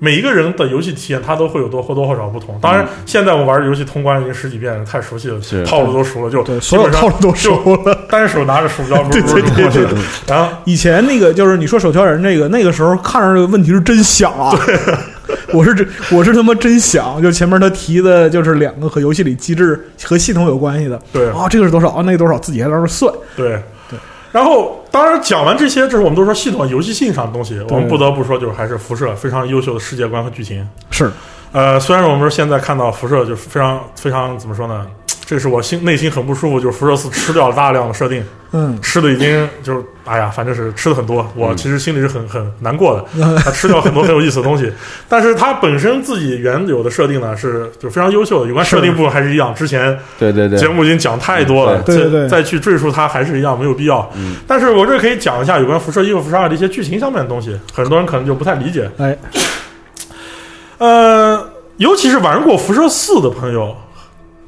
每一个人的游戏体验，他都会有多或多或少不同。当然，现在我玩游戏通关已经十几遍了，太熟悉了，套路都熟了，就
对，
基本上
所有套路都熟了。
单手拿着鼠标，
对对对对
对，然后
以前那个就是你说手枪人这个，那个时候看着这个问题是真想啊，我是真我是他妈真想，就前面他提的就是两个和游戏里机制和系统有关系的。
对。
啊，这个是多少？啊，那个多少，自己还在那算，
对然后，当然讲完这些，这是我们都说系统游戏性上的东西，我们不得不说，就是还是辐射非常优秀的世界观和剧情。
是
呃，虽然我们现在看到辐射就是非常非常怎么说呢？这是我心内心很不舒服，就是辐射四吃掉了大量的设定，
嗯。
吃的已经就是哎呀，反正是吃的很多，我其实心里是很很难过的。他吃掉很多很有意思的东西，但是它本身自己原有的设定呢是就非常优秀的，有关设定部分还是一样，之前
对对对。
节，目已经讲太多了，
对对对
再再去赘述它还是一样没有必要。
嗯。
但是我这可以讲一下有关辐射一和辐射二的一些剧情上面的东西，很多人可能就不太理解。
哎，
呃，尤其是玩过辐射四的朋友，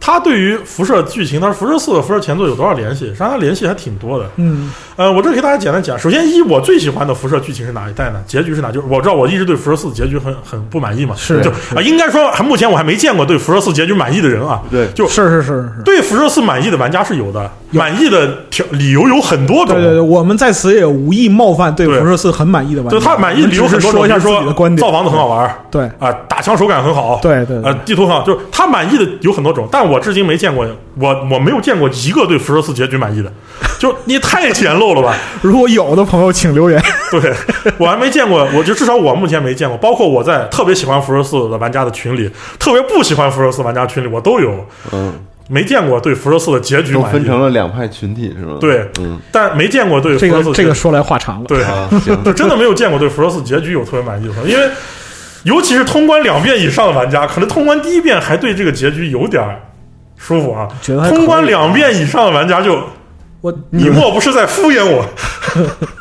他对于辐射剧情，他说辐射四和辐射前作有多少联系？实际上它联系还挺多的。
嗯
呃，我这给大家简单讲。首先一，我最喜欢的辐射剧情是哪一代呢？结局是哪？就是我知道我一直对辐射四结局很很不满意嘛，
是
就啊、应该说还目前我还没见过对辐射四结局满意的人啊。
对
就是
是是是是，
对辐射四满意的玩家是有的，
有
满意的条理由有很多种。
对对对，我们在此也无意冒犯对
对
辐射四很满意的玩家，
就他满意理由很多
说一下
比如
自己的观点，
造房子很好玩
对
啊、打枪手感很好，
对对对
呃，地图很好，就是他满意的有很多种，但我至今没见过，我我没有见过一个对辐射四结局满意的，就你太简陋了吧？
如果有的朋友请留言，
对我还没见过，我就至少我目前没见过，包括我在特别喜欢辐射四的玩家的群里，特别不喜欢辐射四玩家群里，我都有，
嗯，
没见过对辐射四的结局
都
满意，
分成了两派群体是吗？
对
嗯
但没见过对辐
这个
射四结
这个说来话长了，
对。
啊，
就真的没有见过对辐射四结局有特别满意的朋友，因为尤其是通关两遍以上的玩家，可能通关第一遍还对这个结局有点儿舒服啊，通关两遍以上的玩家就
我
你莫不是在敷衍我？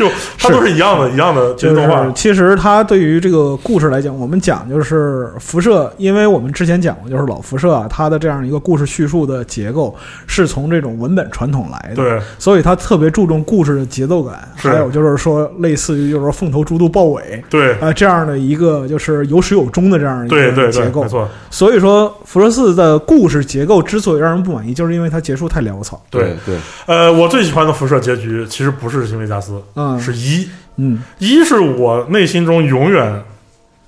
就它都是一样的，一样的
就是
动画，
其实它对于这个故事来讲，我们讲就是辐射，因为我们之前讲过，就是老辐射啊，它的这样一个故事叙述的结构是从这种文本传统来的，，
对。
所以它特别注重故事的节奏感，还有就是说类似于就是说凤头猪肚豹尾
对。
啊、这样的一个就是有始有终的这样一
对对
结构。
没，错，
所以说辐射四的故事结构之所以让人不满意，就是因为它结束太潦草，
对。
对，
呃，我最喜欢的辐射结局其实不是新维加斯，
嗯
是一，
嗯，
一是我内心中永远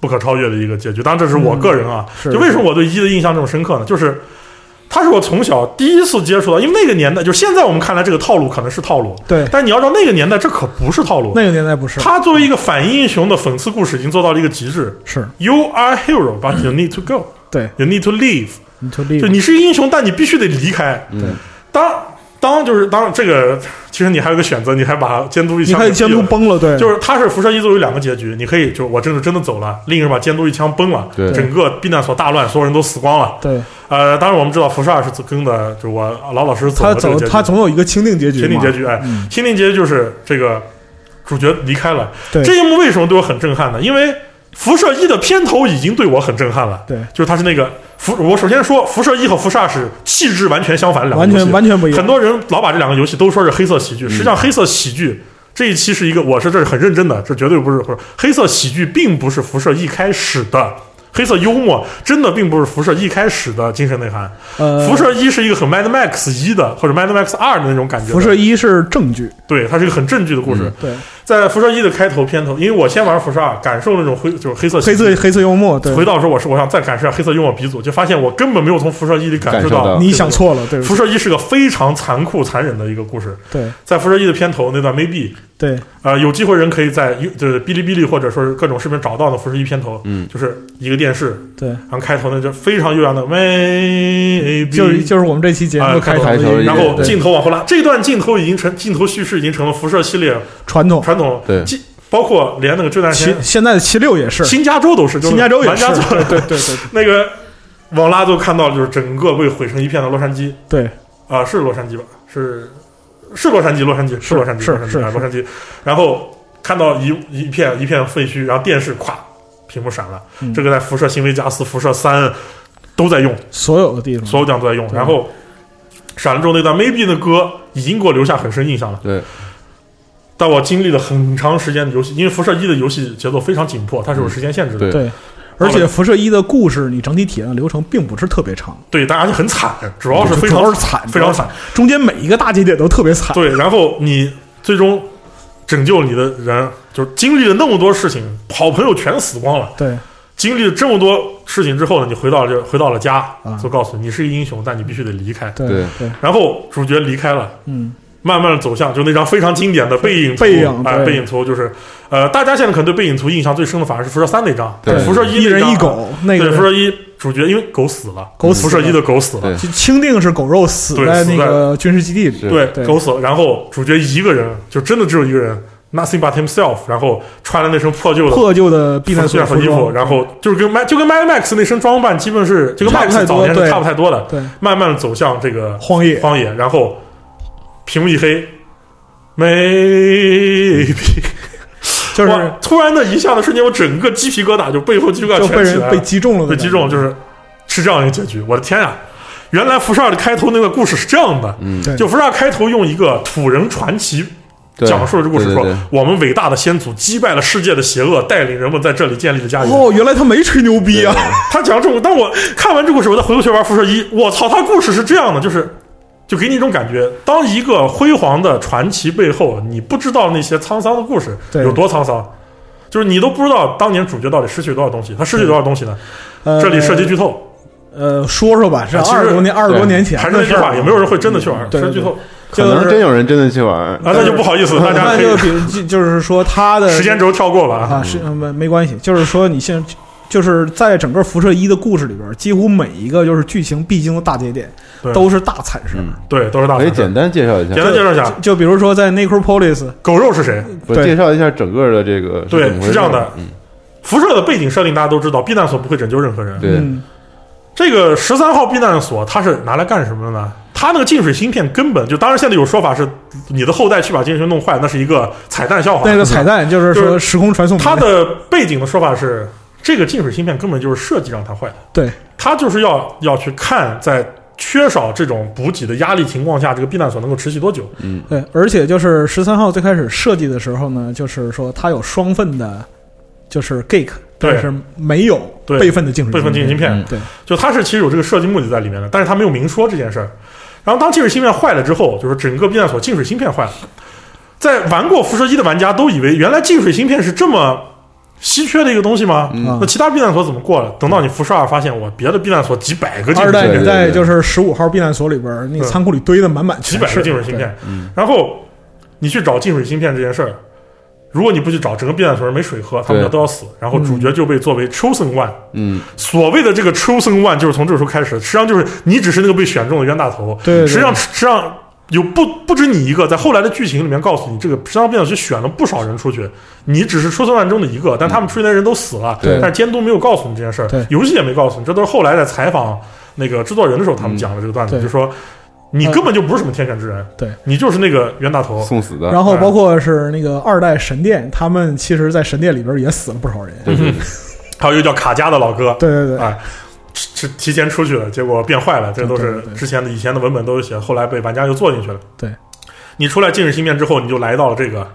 不可超越的一个结局。当然，这是我个人啊。
是
就为什么我对一的印象这么深刻呢？就是他是我从小第一次接触到，因为那个年代，就现在我们看来这个套路可能是套路，
对，
但你要知道那个年代这可不是套路。
那个年代不是，
他作为一个反英雄的讽刺故事，已经做到了一个极致。
是
You are hero, but you need to go.
对
，You need to leave.
你就立
就你是英雄，但你必须得离开。
嗯，
当当就是当这个，其实你还有个选择，你还把监督一枪给
可以监督崩了，对，
就是他是辐射一作为两个结局，你可以就我真的真的走了，另一个人把监督一枪崩了，
对。
整个避难所大乱，所有人都死光了。
对。
呃，当然我们知道辐射二是跟的，就我老老实实走
他走
了这个结局，
他总有一个钦定结局
钦定结局，哎，
嗯。
签订结局就是这个主角离开了。
对。
这一幕为什么对我很震撼呢？因为辐射一的片头已经对我很震撼了。
对，
就是他是那个辐，我首先说辐射一和辐射二是气质完全相反的两个
完全完全不一样，
很多人老把这两个游戏都说是黑色喜剧，
嗯
实际上黑色喜剧这一期是一个，我是这是很认真的，这绝对不是不是黑色喜剧并不是辐射一开始的。黑色幽默真的并不是辐射一开始的精神内涵，
呃，
辐射一是一个很 Mad Max 一的或者 Mad Max 二的那种感觉。
辐射一是证据，
对，它是一个很正剧的故事。
嗯
对，
在辐射一的开头片头，因为我先玩辐射二，感受那种灰就是黑色
黑色黑色幽默，对，
回到说我是我想再感受一下黑色幽默鼻祖，就发现我根本没有从辐射一里感受
到
你想错了，对
辐射一是个非常残酷残忍的一个故事。
对。
在辐射一的片头那段 maybe，
对，
呃，有机会人可以在就是哔哩哔哩或者说是各种视频找到的辐射一片头，
嗯
就是一个电视，
对，
然后开头那就非常悠扬的 maybe，
就是就是我们这期节
啊
目开头的
开头
然后镜头往后拉，这段镜头已经成镜头叙事已经成了辐射系列
传统，
传统。
对
包括连那个这段时间
现在的七六也是，
新加州都是，就是
新加州也是，对对对对
那个网拉都看到就是整个被毁成一片的洛杉矶
对，
啊、是洛杉矶吧？是是洛杉矶，洛杉矶是洛杉矶，
是
洛杉矶啊，
是是
洛杉矶。然后看到一一片一片废墟，然后电视咵屏幕闪了，
嗯
这个在辐射新维加斯、辐射三都在用，
所有的地方，
所有地方都在用。然后闪了之后，那段 Maybe 的歌已经给我留下很深印象了。
对，
但我经历了很长时间的游戏，因为辐射一的游戏节奏非常紧迫，它是有时间限制的。
对
对。而且辐射一的故事，你整体体验的流程并不是特别长，
对，大家就很惨，主要是非常
是惨，
非常惨。
中间每一个大节点都特别惨。
对，然后你最终拯救你的人，就是经历了那么多事情，好朋友全死光了。
对
经历了这么多事情之后呢，你回到了回到了家
啊，
就告诉你，你是一个英雄，但你必须得离开。
对
对
对，
然后主角离开了，
嗯，
慢慢的走向就那张非常经典的背影图，
背影
哎、背影图就是，呃，大家现在可能对背影图印象最深的反而是辐射三那张，
对。
辐射一
一人一狗那
对，
个
辐射一主角因为狗死了，
狗死了。
辐射一的狗死了。
对，
就钦定是狗肉死在
对死在
那个军事基地里，
是。
对，
对。
狗死了，然后主角一个人，就真的只有一个人，nothing but himself，然后穿了那身破旧的
破旧的避难所
衣服，然后就是跟 Max 就跟 Mad Max 那身装扮基本是就跟 Max 早年是差不太多的，
对。
慢慢的走向这个
荒野，
荒野，然后屏幕一黑，maybe
就是
突然的一下子瞬间，我整个鸡皮疙瘩就背后鸡皮疙瘩全起来了，
击中了
被击中就是是这样一个结局，我的天呀！原来辐射二的开头那个故事是这样的，
嗯，
对。
就辐射二开头用一个土人传奇讲述了这故事说我们伟大的先祖击败了世界的邪恶，带领人们在这里建立了家园。
哦，原来他没吹牛逼啊！
他讲这种，当我看完这故事，我再回过去玩辐射一，我操，他故事是这样的，就是就给你一种感觉，当一个辉煌的传奇背后，你不知道那些沧桑的故事有多沧桑，就是你都不知道当年主角到底失去多少东西，他失去多少东西呢？
呃
这里涉及剧透，
呃，说说吧，是
啊其实
二十多年二十多年前。
还是那句话，
的事儿，
也没有人会真的去玩，
对
涉及剧透。
可能真有人真的去玩，
啊，那就不好意思，大家可以
那就比如就就是说他的
时间轴跳过了啊。
啊，是没没关系，就是说你现在就是在整个辐射一的故事里边，几乎每一个就是剧情必经的大节点
对。
都是大惨事
对，都是大惨事
可以简单介绍一下。
简，单介绍一下，
就比如说在 Necropolis，
狗肉是谁？
对。
我介绍一下整个的这个
对
怎么回事。
是这样的
嗯，
辐射的背景设定大家都知道，避难所不会拯救任何人。
对，
嗯，
这个十三号避难所它是拿来干什么的呢？它那个净水芯片根本就，当然现在有说法是你的后代去把净水芯弄坏，那是一个彩蛋笑话。
那个彩蛋就是
就是
说时空传送门，
它的背景的说法是，这个净水芯片根本就是设计让它坏的。
对，
它就是要要去看在缺少这种补给的压力情况下，这个避难所能够持续多久。
嗯，
对，而且就是十三号最开始设计的时候呢，就是说它有双份的，就是 Geek，
对
但是没有备份的净水
备份净水芯片，
嗯
对，
就它是其实有这个设计目的在里面的，但是它没有明说这件事儿。然后当净水芯片坏了之后，就是整个避难所净水芯片坏了。在玩过辐射一的玩家都以为原来净水芯片是这么稀缺的一个东西吗？
嗯。
那其他避难所怎么过了？等到你辐射二发现，我别的避难所几百个净
二代
水芯片，
你在就是十五号避难所里边，那个仓库里堆的满满
几百
全是
个净水芯片，
嗯。
然后你去找净水芯片这件事儿，如果你不去找，整个避难所人没水喝，他们
对
都要死。然后主角就被作为 chosen one，
嗯，
所谓的这个 chosen one 就是从这个时候开始，实际上就是你只是那个被选中的冤大头。
对对对。
实际上实际上有不不止你一个，在后来的剧情里面告诉你，这个实际上变相去选了不少人出去，你只是 chosen one 中的一个，但他们出去的人都死了，
对
但是监督没有告诉你这件事儿
对，
游戏也没告诉你，这都是后来在采访那个制作人的时候他们讲的这个段子，
对
就说你根本就不是什么天选之人，
对
你就是那个冤大头。
送死的，
然后包括是那个二代神殿，他们其实，在神殿里边也死了不少人。
对对对，
还有一个叫卡加的老哥，
对对对，
哎，是提前出去了，结果变坏了，这都是之前的以前的文本都有写，后来被玩家又做进去了。
对，
你出来进入芯片之后，你就来到了这个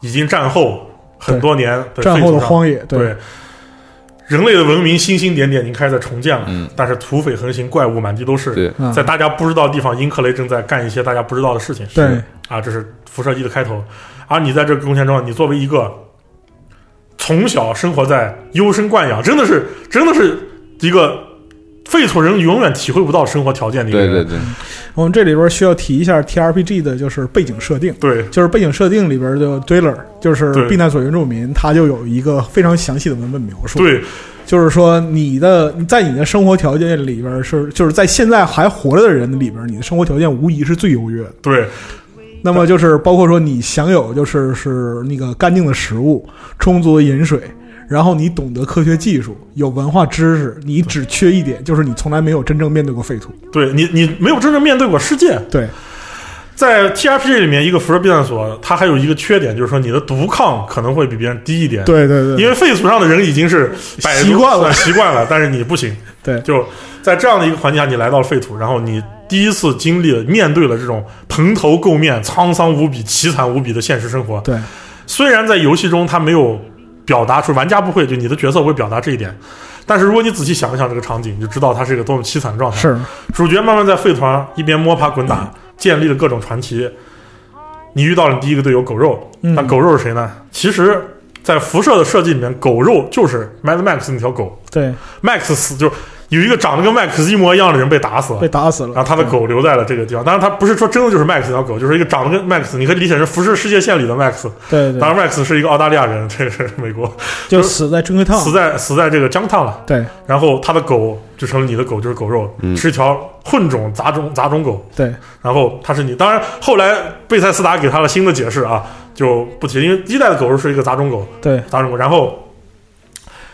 已经战后很多年的
战后的荒野，
对。人类的文明星星点点已经开始在重建了，
嗯
但是土匪横行，怪物满地都是。在大家不知道的地方，英克雷正在干一些大家不知道的事情。
对
啊，这是辐射一的开头。而你在这个贡献中，你作为一个从小生活在优生惯养，真的是真的是一个废土人永远体会不到生活条件的一个人。
对对对，
我们这里边需要提一下 TRPG 的就是背景设定。
对
就是背景设定里边的 Dweller，就是避难所原住民，他就有一个非常详细的文本描述。，
对
就是说你的在你的生活条件里边是，就是在现在还活着的人里边，你的生活条件无疑是最优越的。
对，
那么就是包括说你享有就是是那个干净的食物、充足的饮水，然后你懂得科学技术、有文化知识，你只缺一点，就是你从来没有真正面对过废土。
对你，你没有真正面对过世界。
对，
在 TRPG 里面，一个辐射避难所，它还有一个缺点，就是说你的毒抗可能会比别人低一点。，
对对对，
因为废土上的人已经是
习惯了
习惯了，但是你不行。
对
就在这样的一个环境下，你来到了废土，然后你第一次经历了面对了这种蓬头垢面、沧桑无比、凄惨无比的现实生活。
对
虽然在游戏中它没有表达出，玩家不会，就你的角色不会表达这一点，但是如果你仔细想一想这个场景，你就知道它是一个多么凄惨的状态。
是，
主角慢慢在废土上一边摸爬滚打，建立了各种传奇。你遇到了你第一个队友狗肉，
嗯
那狗肉是谁呢？其实，在辐射的设计里面，狗肉就是 Mad Max 那条狗。
对
Max 死就有一个长得跟 Max 一模一样的人被打死了
被，打死了，
然后他的狗留在了这个地方。当然，他不是说真的就是 Max 那条狗，就是一个长得跟 Max，你可以理解成辐射世界线里的 Max。
对对对，
当然，Max 是一个澳大利亚人，这个是美国，
就死在正规烫，
死在死在这个江烫了。
对
然后他的狗就成了你的狗，就是狗肉，
嗯
是一条混种杂种杂种狗。
对
然后他是你，当然后来贝塞斯达给他了新的解释啊，就不提，因为第一代的狗肉是一个杂种狗，
对
杂种狗。然后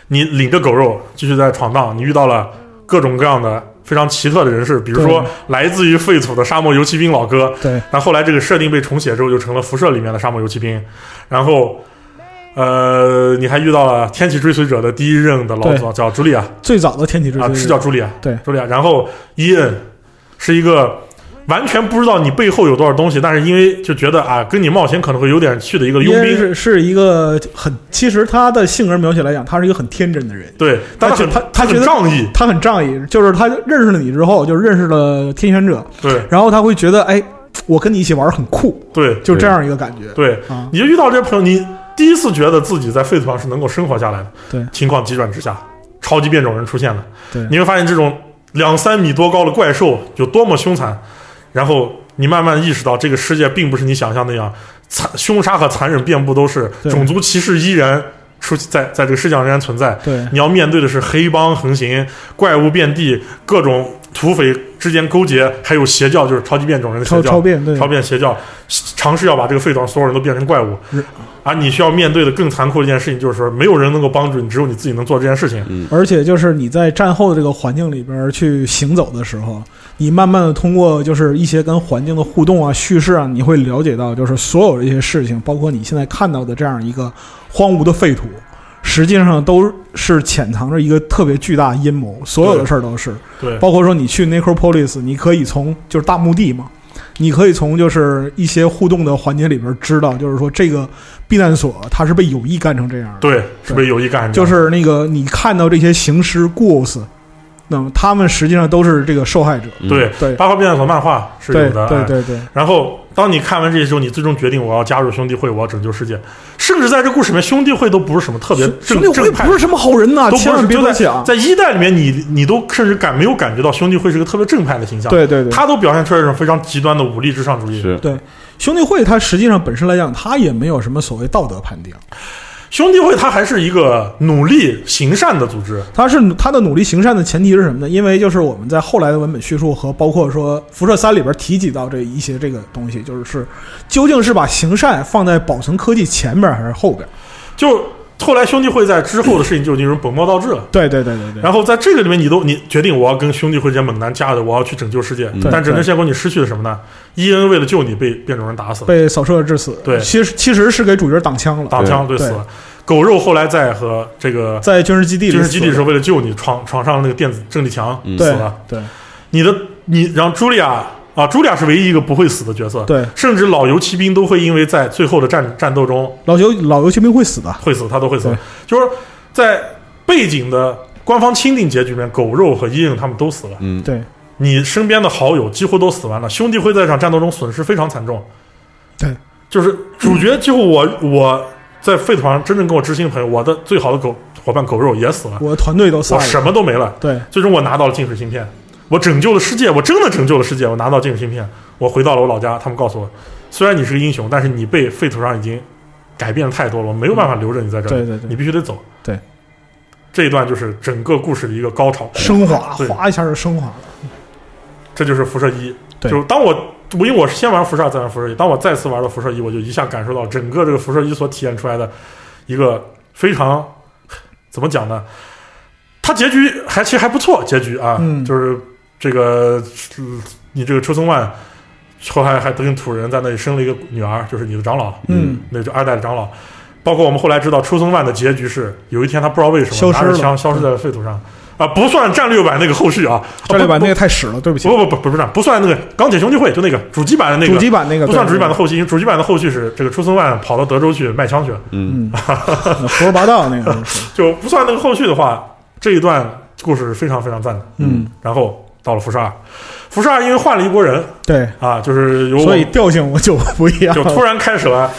你领着狗肉继续在闯荡，你遇到了各种各样的非常奇特的人士，比如说来自于废土的沙漠游骑兵老哥，
对。
但后来这个设定被重写之后，就成了辐射里面的沙漠游骑兵。然后，呃，你还遇到了天启追随者的第一任的老
对。
总叫朱莉亚。
最早的天启追
啊，
追
是叫朱莉亚，
对。
朱莉亚。然后伊恩是一个完全不知道你背后有多少东西，但是因为就觉得啊，跟你冒险可能会有点趣的一个佣兵。
是 是一个很，其实他的性格描写来讲，他是一个很天真的人。
对，但是
他他他觉得
很仗义，
他很仗义，就是他认识了你之后，就认识了天选者，
对
然后他会觉得，哎，我跟你一起玩很酷，
对
就这样一个感觉。
对，
啊，
你就遇到这些朋友，你第一次觉得自己在废土上是能够生活下来的。
对
情况急转直下，超级变种人出现了。
对
你会发现这种两三米多高的怪兽有多么凶残，然后你慢慢意识到这个世界并不是你想象那样残凶杀和残忍遍布都是，种族歧视依然出在在这个世界上仍然存在。
对。
你要面对的是黑帮横行，怪物遍地，各种土匪之间勾结，还有邪教，就是超级变种人的邪教。
超超变对。
超变邪教。尝试要把这个废土上所有人都变成怪物。
是，
而你需要面对的更残酷的一件事情，就是说没有人能够帮助你，只有你自己能做这件事情。
而且就是你在战后的这个环境里边去行走的时候，你慢慢的通过就是一些跟环境的互动啊、叙事啊，你会了解到，就是所有这些事情，包括你现在看到的这样一个荒芜的废土，实际上都是潜藏着一个特别巨大的阴谋，所有的事儿都是。
对，
包括说你去 Necropolis，你可以从就是大墓地嘛，你可以从就是一些互动的环节里边知道，就是说这个避难所它是被有意干成这样的。
对，是被有意干成，
就是那个你看到这些行尸 ghouls，那么他们实际上都是这个受害者。
对。
对
八号避难所漫画是有的，哎
对对对
然后，当你看完这些之后，你最终决定我要加入兄弟会，我要拯救世界。甚至在这故事里面，兄弟会都不是什么特别正
兄弟会
正派
不是什么好人呐，
都不
千万别想。
在一代里面你，你都甚至感没有感觉到兄弟会是个特别正派的形象，
对对对，
他都表现出来一种非常极端的武力至上主义。
对
兄弟会他实际上本身来讲，他也没有什么所谓道德判定，
兄弟会它还是一个努力行善的组织，
它是它的努力行善的前提是什么呢？因为就是我们在后来的文本叙述和包括说辐射三里边提及到这一些这个东西，就是是究竟是把行善放在保存科技前边还是后边？
就后来兄弟会在之后的事情就已经本末倒置了。
对对对对对。
然后在这个里面，你都你决定我要跟兄弟会这些猛男加的，我要去拯救世界。
嗯
但拯救结果你失去了什么呢？伊恩为了救你被变种人打死了，
被扫射致死，
对
其实其实是给主角挡枪了，
挡枪对
对
死了。狗肉后来在和这个
在军事基地
军事基地的时
候，
为了救你，闯闯上了那个电子阵地墙，死了。
对
你的你让茱莉亚啊，朱莉亚是唯一一个不会死的角色，
对，
甚至老游骑兵都会因为在最后的战战斗中
老游老游骑兵会死的，
会死，他都会死。就是在背景的官方钦定结局里面，狗肉和伊影他们都死了。
嗯，
对。
你身边的好友几乎都死完了，兄弟会在这场战斗中损失非常惨重。
对，
就是主角 几乎我我在废土上真正跟我知心的朋友，我的最好的狗伙伴狗肉也死了，
我的团队都死
我
了，
什么都没了。
对。
最终我拿到了净水芯片，我拯救了世界，我真的拯救了世界，我拿到这个芯片，我回到了我老家，他们告诉我，虽然你是个英雄，但是你被废土上已经改变的太多了，我没有办法留着你在这里，
对对对
你必须得走。
对，
这一段就是整个故事的一个高潮，
升华，
对
哗一下就升华了，
这就是辐射一。就是当我我因为我是先玩辐射二，再玩辐射一。当我再次玩到辐射一，我就一下感受到整个这个辐射一所体现出来的一个非常怎么讲呢？它结局还其实还不错，结局啊，
嗯
就是这个、嗯你这个车松万后来还跟土人在那里生了一个女儿，就是你的长老，
嗯，
那就二代的长老。包括我们后来知道，初松万的结局是有一天他不知道为什么
消失了
拿着枪消失在了废土上啊，不算战略版那个后续啊，啊
战略版那个太屎了，对不起
不。不不不不是不算那个钢铁兄弟会，就那个主机版的那个
主机版那个
不算主机版
的，
后续，因为主机版的后续是这个初松万跑到德州去卖枪去了，
嗯，
嗯，胡说八道那个，
就不算那个后续的话，这一段故事是非常非常赞的。
嗯，
然后到了辐射二，辐射二因为换了一波人
对，
啊，就是由我
所以调性我就不一样。
就突然开始了，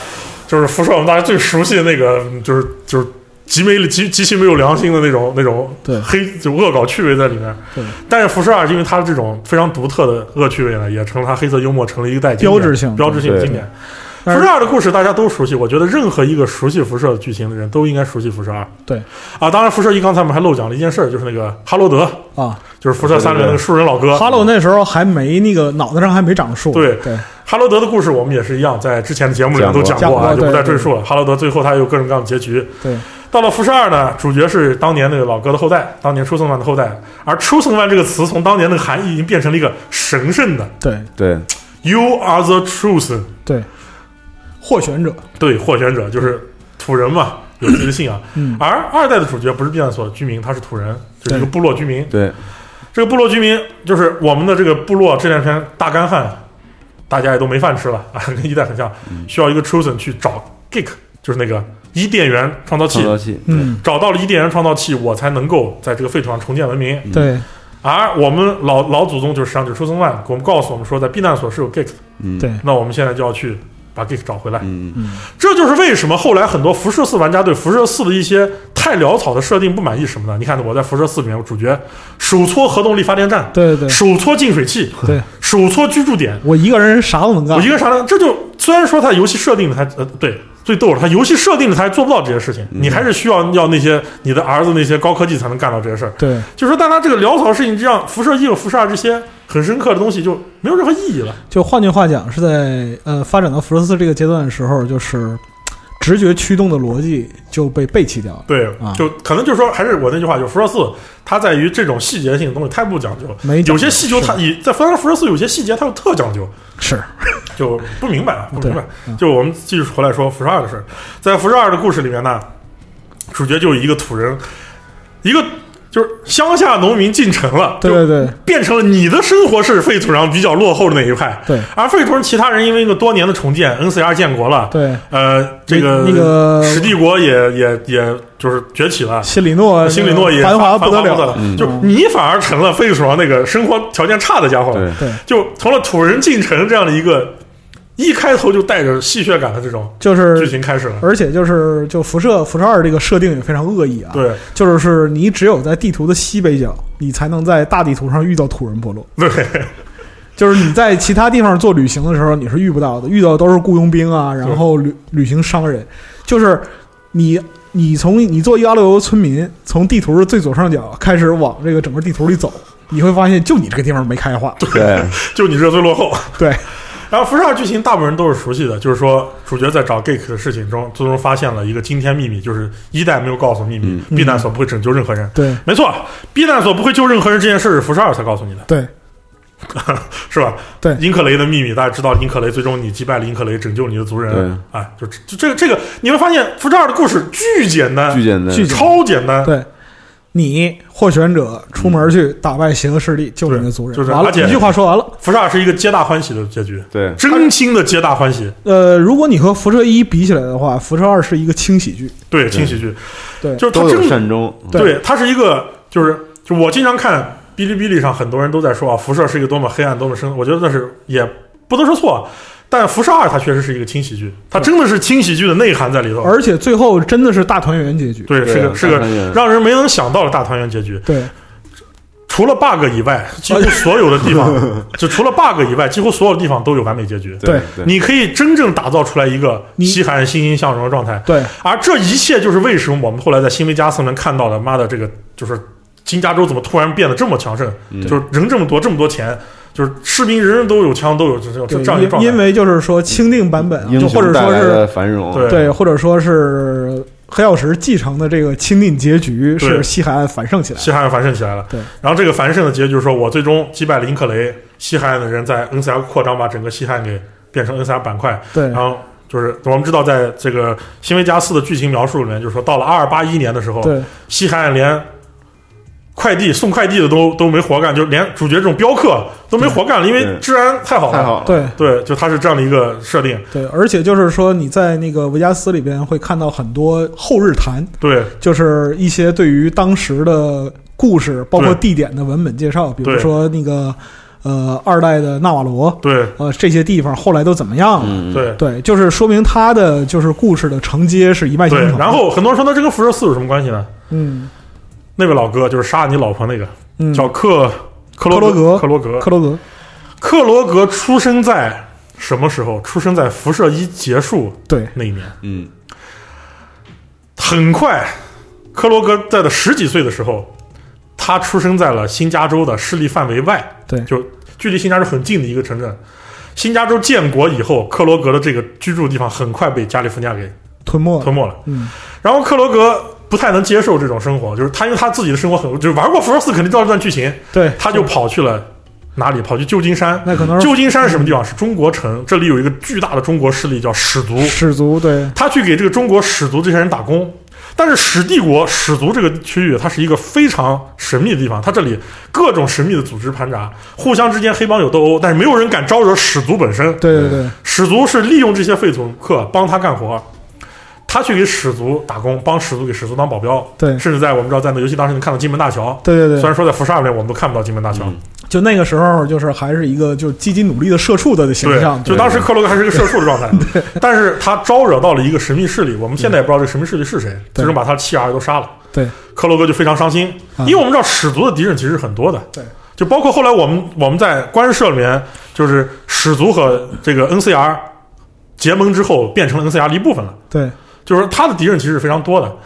就是辐射我们大家最熟悉的那个，就是就是极没极极其没有良心的那种那种
对
黑就恶搞趣味在里面。
对，
但是辐射二因为它这种非常独特的恶趣味呢，也成了它黑色幽默成了一个代表
标志性
标志性的经典。辐射二的故事大家都熟悉，我觉得任何一个熟悉辐射剧情的人都应该熟悉辐射二。
对
啊，当然辐射一刚才我们还漏讲了一件事儿，就是那个哈罗德，
啊，
就是辐射三里面那个树人老哥。
哈罗那时候还没那个脑袋上还没长树，
对
对，
哈罗德的故事我们也是一样，在之前的节目里面都讲
讲过
啊，就不再赘述了。哈罗德最后他有各种各样的结局。
对，
到了辐射二呢，主角是当年那个老哥的后代，当年出生万的后代。而出生万这个词从当年那个含义已经变成了一个神圣的
对
对
，“You are the truth”，
对，获选者，
对，获选者就是土人嘛，有自己的信仰。
嗯，
而二代的主角不是避难所居民，他是土人，就是一个部落居民。
对，
这个部落居民就是我们的这个部落这两天大干旱，大家也都没饭吃了啊，跟一代很像，需要一个 chosen 去找 geek，就是那个伊甸园创造器
创，造器，
嗯，
找到了伊甸园创造器，我才能够在这个废土上重建文明。
对，
而我们老老祖宗就是实际上就是出生万，给我们告诉我们说，在避难所是有 geek，的
嗯，
对，
那我们现在就要去把 geek 找回来。
嗯，
嗯，
这就是为什么后来很多辐射四玩家对辐射四的一些太潦草的设定不满意什么呢。你看我在辐射四里面，我主角手搓核动力发电站，
对对
手搓净水器，
对，
手搓居住点，
我一个人啥都能干
我一，个啥呢？这就虽然说它游戏设定的它呃对最逗了，它游戏设定的它还做不到这些事情，
嗯
你还是需要要那些你的儿子那些高科技才能干到这些事儿。
对，
就是说，但他这个潦草的事情，这样辐射一和辐射二这些很深刻的东西就没有任何意义了。
就换句话讲，是在呃发展到辐射四这个阶段的时候，就是直觉驱动的逻辑就被背弃掉了。
对，
啊
就可能就是说，还是我那句话，就是辐射四它在于这种细节性的东西太不讲究了。
没
有些细节它以在当然辐射四有些细节它又特讲究，
是
就不明白，不明白。就我们继续回来说辐射二的事儿，在辐射二的故事里面呢，主角就是一个土人，一个就是乡下农民进城了，
对对对。
变成了你的生活是废土上比较落后的那一派，
对。
而废土人其他人因为一个多年的重建，NCR 建国了，
对，
呃，这个
那个
史帝国也也也就是崛起了。
西里诺
西里诺也
繁华不得
不了。就你反而成了废土上那个生活条件差的家伙
对，
就从了土人进城这样的一个一开头就带着戏谑感的这种
就是剧。
情开始了。
而且就是就辐射辐射二这个设定也非常恶意啊，
对。
就是是你只有在地图的西北角，你才能在大地图上遇到土人部落，
对。
就是你在其他地方做旅行的时候你是遇不到的，遇到的都是雇佣兵啊，然后旅旅行商人，就是你你从你做一个阿勒尤村民，从地图的最左上角开始往这个整个地图里走，你会发现就你这个地方没开化，
对，
就你这最落后。
对
然后辐射二剧情大部分人都是熟悉的，就是说主角在找 Geek 的事情中，最终发现了一个惊天秘密，就是一代没有告诉秘密，
嗯
避难所不会拯救任何人。
对
没错，避难所不会救任何人这件事是辐射二才告诉你的，
对
是吧？
对
英克雷的秘密，大家知道，英克雷最终你击败了英克雷，拯救你的族人。
对
哎，就就这个这个，你会发现辐射二的故事巨简单，
巨简单，
巨
超简单。
对。你获选者出门去打败邪恶势力，救你的族人，完了，
就是而且
一句话说完了。
辐射二是一个皆大欢喜的结局，
对，
真心的皆大欢喜。
呃，如果你和辐射一比起来的话，辐射二是一个轻喜剧，
对，轻喜剧，
对
就是它真的
善终，
对
对，它是一个，就是就我经常看哔哩哔哩上很多人都在说啊，辐射是一个多么黑暗、多么深，我觉得那是也不能说错，但辐射二它确实是一个轻喜剧，它真的是轻喜剧的内涵在里头，
而且最后真的是大团圆结局。
对，是个是个让人没能想到的大团圆结局。
对
除了 bug 以外，几乎所有的地方，就除了 bug 以外，几乎所有地方都有完美结局。
对
对，
你可以真正打造出来一个西海岸欣欣向荣的状态，
对
而这一切就是为什么我们后来在新维加斯能看到的，妈的，这个就是金加州怎么突然变得这么强盛，
嗯
就是人这么多，这么多钱，就是士兵人人都有枪，都有这这样一个状态。
因因为就是说钦定版本啊，就或者说是
繁荣，
对。
对，或者说是黑曜石继承的这个钦定结局是西海岸繁盛起来。
西海岸繁盛起来了。
对，
然后这个繁盛的结局就是说我最终击败了英克雷，西海岸的人在 NCR 扩张，把整个西海岸给变成 NCR 板块。
对。
然后就是我们知道，在这个新维加斯的剧情描述里面，就是说到了二二八一年的时候，
对。
西海岸连快递送快递的都都没活干，就连主角这种镖客都没活干了，因为治安太好了。
太好了，
对
对，就它是这样的一个设定。
对，而且就是说你在那个维加斯里边会看到很多后日谈，
对
就是一些对于当时的故事，包括地点的文本介绍，比如说那个呃二代的纳瓦罗，
对
呃这些地方后来都怎么样了？
嗯，
对
对，就是说明他的就是故事的承接是一脉相承。。
然后很多人说，那这跟辐射四有什么关系呢？
嗯
那位老哥就是杀你老婆那个，
嗯，
叫克克罗
克罗格
克罗格
克罗格，
克罗格出生在什么时候？出生在辐射一结束
对
那一年。
嗯
很快，克罗格在的十几岁的时候，他出生在了新加州的势力范围外，
对
就距离新加州很近的一个城镇。新加州建国以后，克罗格的这个居住地方很快被加利福尼亚给
吞没了
吞。没了。
嗯，
然后克罗格不太能接受这种生活，就是他因为他自己的生活很，就是玩过辐射四肯定知道这段剧情，
对，
他就跑去了哪里？跑去旧金山。
那可能是
旧金山是什么地方？是中国城，这里有一个巨大的中国势力叫史族，
始族，对
他去给这个中国史族这些人打工。但是史帝国史族这个区域，它是一个非常神秘的地方，它这里各种神秘的组织盘查，互相之间黑帮有斗殴，但是没有人敢招惹史族本身。
对对对
史族是利用这些废土客帮他干活，他去给始族打工，帮始族给始族当保镖，
对。
甚至在我们知道在那游戏当时能看到金门大桥，
对对对，
虽然说在辐射二里面我们都看不到金门大桥，
嗯
就那个时候就是还是一个就积极努力的社畜的形
对
象，，
就当时克罗格还是一个社畜的状态，但是他招惹到了一个神秘势力，我们现在也不知道这个神秘势力是谁，最终把他妻儿都杀了。
对。
克罗格就非常伤心，
啊。
因为我们知道始族的敌人其实很多的，
对，
就包括后来我们我们在官社里面，就是始族和这个 NCR 结盟之后变成了 NCR 的一部分了，
对
就是说他的敌人其实是非常多的。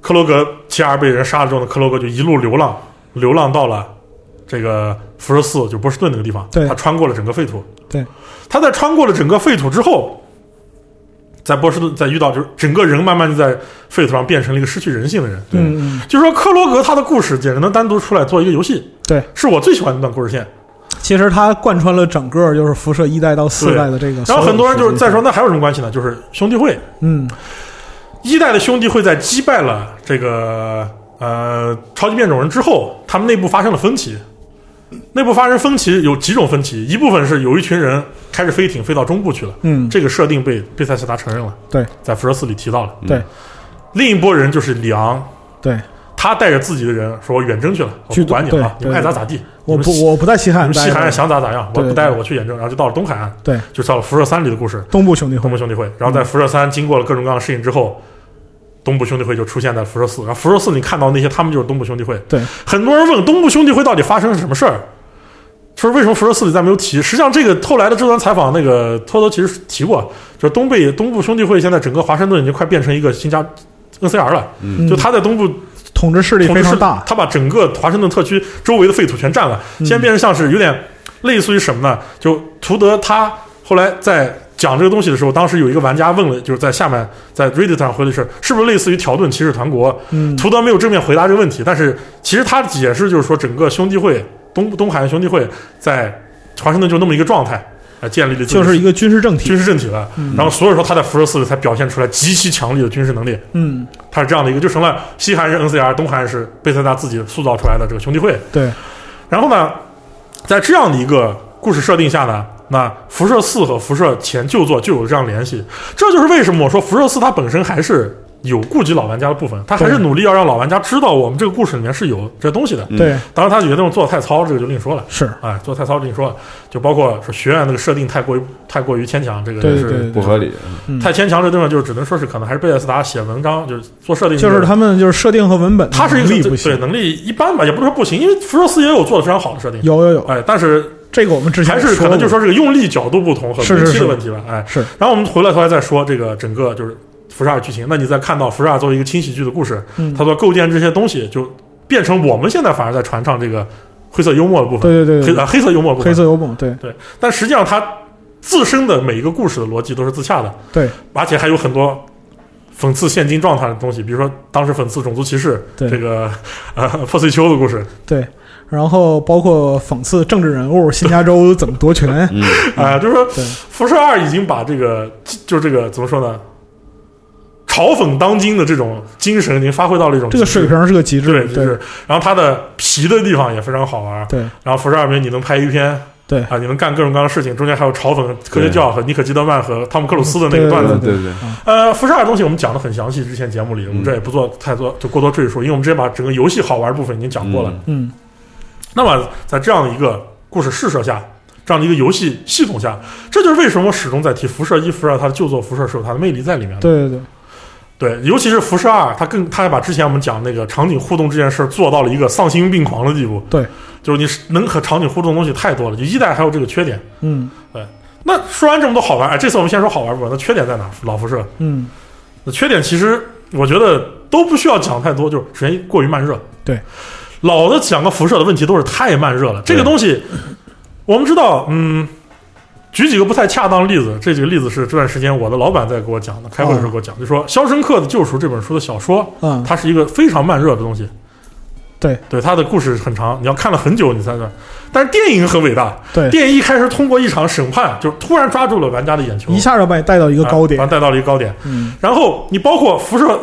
克罗格妻儿被人杀了之后呢，克罗格就一路流浪，流浪到了这个辐射四，就波士顿那个地方。
对
他穿过了整个废土。
对，
他在穿过了整个废土之后，在波士顿再遇到，就是整个人慢慢就在废土上变成了一个失去人性的人。
对
就是说，克罗格他的故事简直能单独出来做一个游戏。
对，
是我最喜欢的那段故事线。
其实它贯穿了整个就是辐射一代到四代的这个。
然后很多人就是再说，那还有什么关系呢？就是兄弟会，
嗯。
一代的兄弟会在击败了这个呃超级变种人之后，他们内部发生了分歧。内部发生分歧有几种分歧，一部分是有一群人开着飞艇飞到中部去了，
嗯，
这个设定被贝塞斯达承认了，
对，
在辐射四里提到了。
对。
另一波人就是里昂，
对，
他带着自己的人说：“我远征去了，我不管你了你们爱咋咋地。
我不我不在西海岸
西海岸想咋咋样，我不带了，我去远征。”然后就到了东海岸，
对
就到了辐射三里的故事。
东部兄弟会
东部，兄弟会，然后在辐射三经过了各种各样的事情之后，东部兄弟会就出现在辐射四。然后辐射四你看到那些，他们就是东部兄弟会。
对，
很多人问东部兄弟会到底发生了什么事儿，说为什么辐射四里再没有提？实际上，这个后来的这段采访，那个托托其实提过，就是东北东部兄弟会现在整个华盛顿已经快变成一个新加 NCR 了，
嗯。
就他在东部
统治势力非常大，
他把整个华盛顿特区周围的废土全占了，
嗯。
现在变成像是有点类似于什么呢？就图德他后来在讲这个东西的时候，当时有一个玩家问了，就是在下面在 Reddit 上回的是，是不是类似于条顿？骑士团国？
嗯，
图德没有正面回答这个问题，但是其实他解释就是说，整个兄弟会东东海岸兄弟会在华盛顿就那么一个状态，啊，建立了
就是一个军事政体，
军事政体了。
嗯
然后所以说他在辐射四里才表现出来极其强力的军事能力。
嗯，
他是这样的一个，就成了西韩是 NCR，东韩是贝塞斯达自己塑造出来的这个兄弟会。
对，
然后呢，在这样的一个故事设定下呢，那辐射四和辐射前旧作就有这样联系。这就是为什么我说辐射四它本身还是有顾及老玩家的部分，他还是努力要让老玩家知道我们这个故事里面是有这东西的。
嗯。
对，
当然，他有些东西做的太糙，这个就另说了。
是，
哎，做得太糙，另说了，就包括说学院那个设定太过于太过于牵强，这个也是
对对。对
不合理。
嗯。
太牵强。这地方就是只能说是可能还是贝塞斯达写文章就是做设定，
就是他们就是设定和文本的
他是一个
能力，
对能力一般吧，也不是说不行，因为辐射四也有做的非常好的设定，
有有有，
哎，但是
这个我们之前
还是可能就
说
说这个用力角度不同和分
是是是
期的问题吧，哎。
是。
然后我们回来头来再说这个整个就是辐射二剧情，那你再看到辐射二作为一个轻喜剧的故事，
嗯。
它所构建这些东西就变成我们现在反而在传唱这个灰色幽默的部分，
对对对对。
黑啊黑色幽默部分，
黑色幽默，对。
对，但实际上它自身的每一个故事的逻辑都是自洽的，
对。
而且还有很多讽刺现今状态的东西，比如说当时讽刺种族歧视，
对。
这个呃破碎丘的故事。
对，然后包括讽刺政治人物新加州怎么夺权，
嗯，
啊、就是说
对。
辐射二已经把这个就是这个怎么说呢，嘲讽当今的这种精神已经发挥到了一种
这个水平是个极致，
对，就
对
是然后它的皮的地方也非常好玩，
对
然后辐射二里面你能拍一篇。
对
啊，你能干各种各样的事情，中间还有嘲讽科学教和尼可基德曼和汤姆克鲁斯的那个段子
对，对对，
呃，辐射二的东西我们讲的很详细，之前节目里我们这也不做太多就过多赘述，因为我们直接把整个游戏好玩部分已经讲过了。
嗯
嗯
那么在这样的一个故事试射下，这样的一个游戏系统下，这就是为什么我始终在提辐射一、辐射二它的旧作辐射是有它的魅力在里面的。
对对对，
对，尤其是辐射二，它更它还把之前我们讲那个场景互动这件事儿做到了一个丧心病狂的地步。
对，
就是你能和场景互动的东西太多了，就一代还有这个缺点。
嗯对
那说完这么多好玩，哎，这次我们先说好玩部分，那缺点在哪？老辐射，
嗯
那缺点其实我觉得都不需要讲太多，就是首先过于慢热。
对，
老的讲个辐射的问题都是太慢热了。这个东西我们知道，嗯，举几个不太恰当的例子，这几个例子是这段时间我的老板在给我讲的，开会的时候给我讲，就说《肖申克的救赎》这本书的小说，
嗯，
它是一个非常慢热的东西。
对。
对，它的故事很长，你要看了很久你才能。但是电影很伟大，
对，
电影一开始通过一场审判，就突然抓住了玩家的眼球，
一下就把你带到一
一
个高点。
把，它带到了一个高点。
嗯。
然后你包括辐射，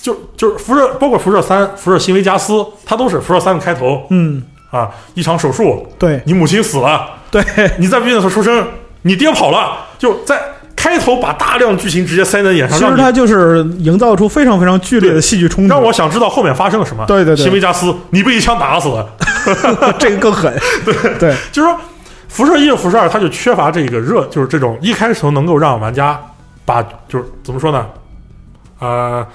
就就是辐射，包括辐射三、辐射新维加斯，它都是辐射三的开头。
嗯，
啊，一场手术，
对。
你母亲死了，
对。
你在病院所出生，你爹跑了，就在开头把大量剧情直接塞在眼上，
其实它就是营造出非常非常剧烈的戏剧冲突，
让我想知道后面发生了什么。
对对对
新维加斯，你被一枪打死了，
这个更狠，对对
就是说，辐射一和辐射二，它就缺乏这个热，就是这种一开始能够让玩家把就是怎么说呢，呃，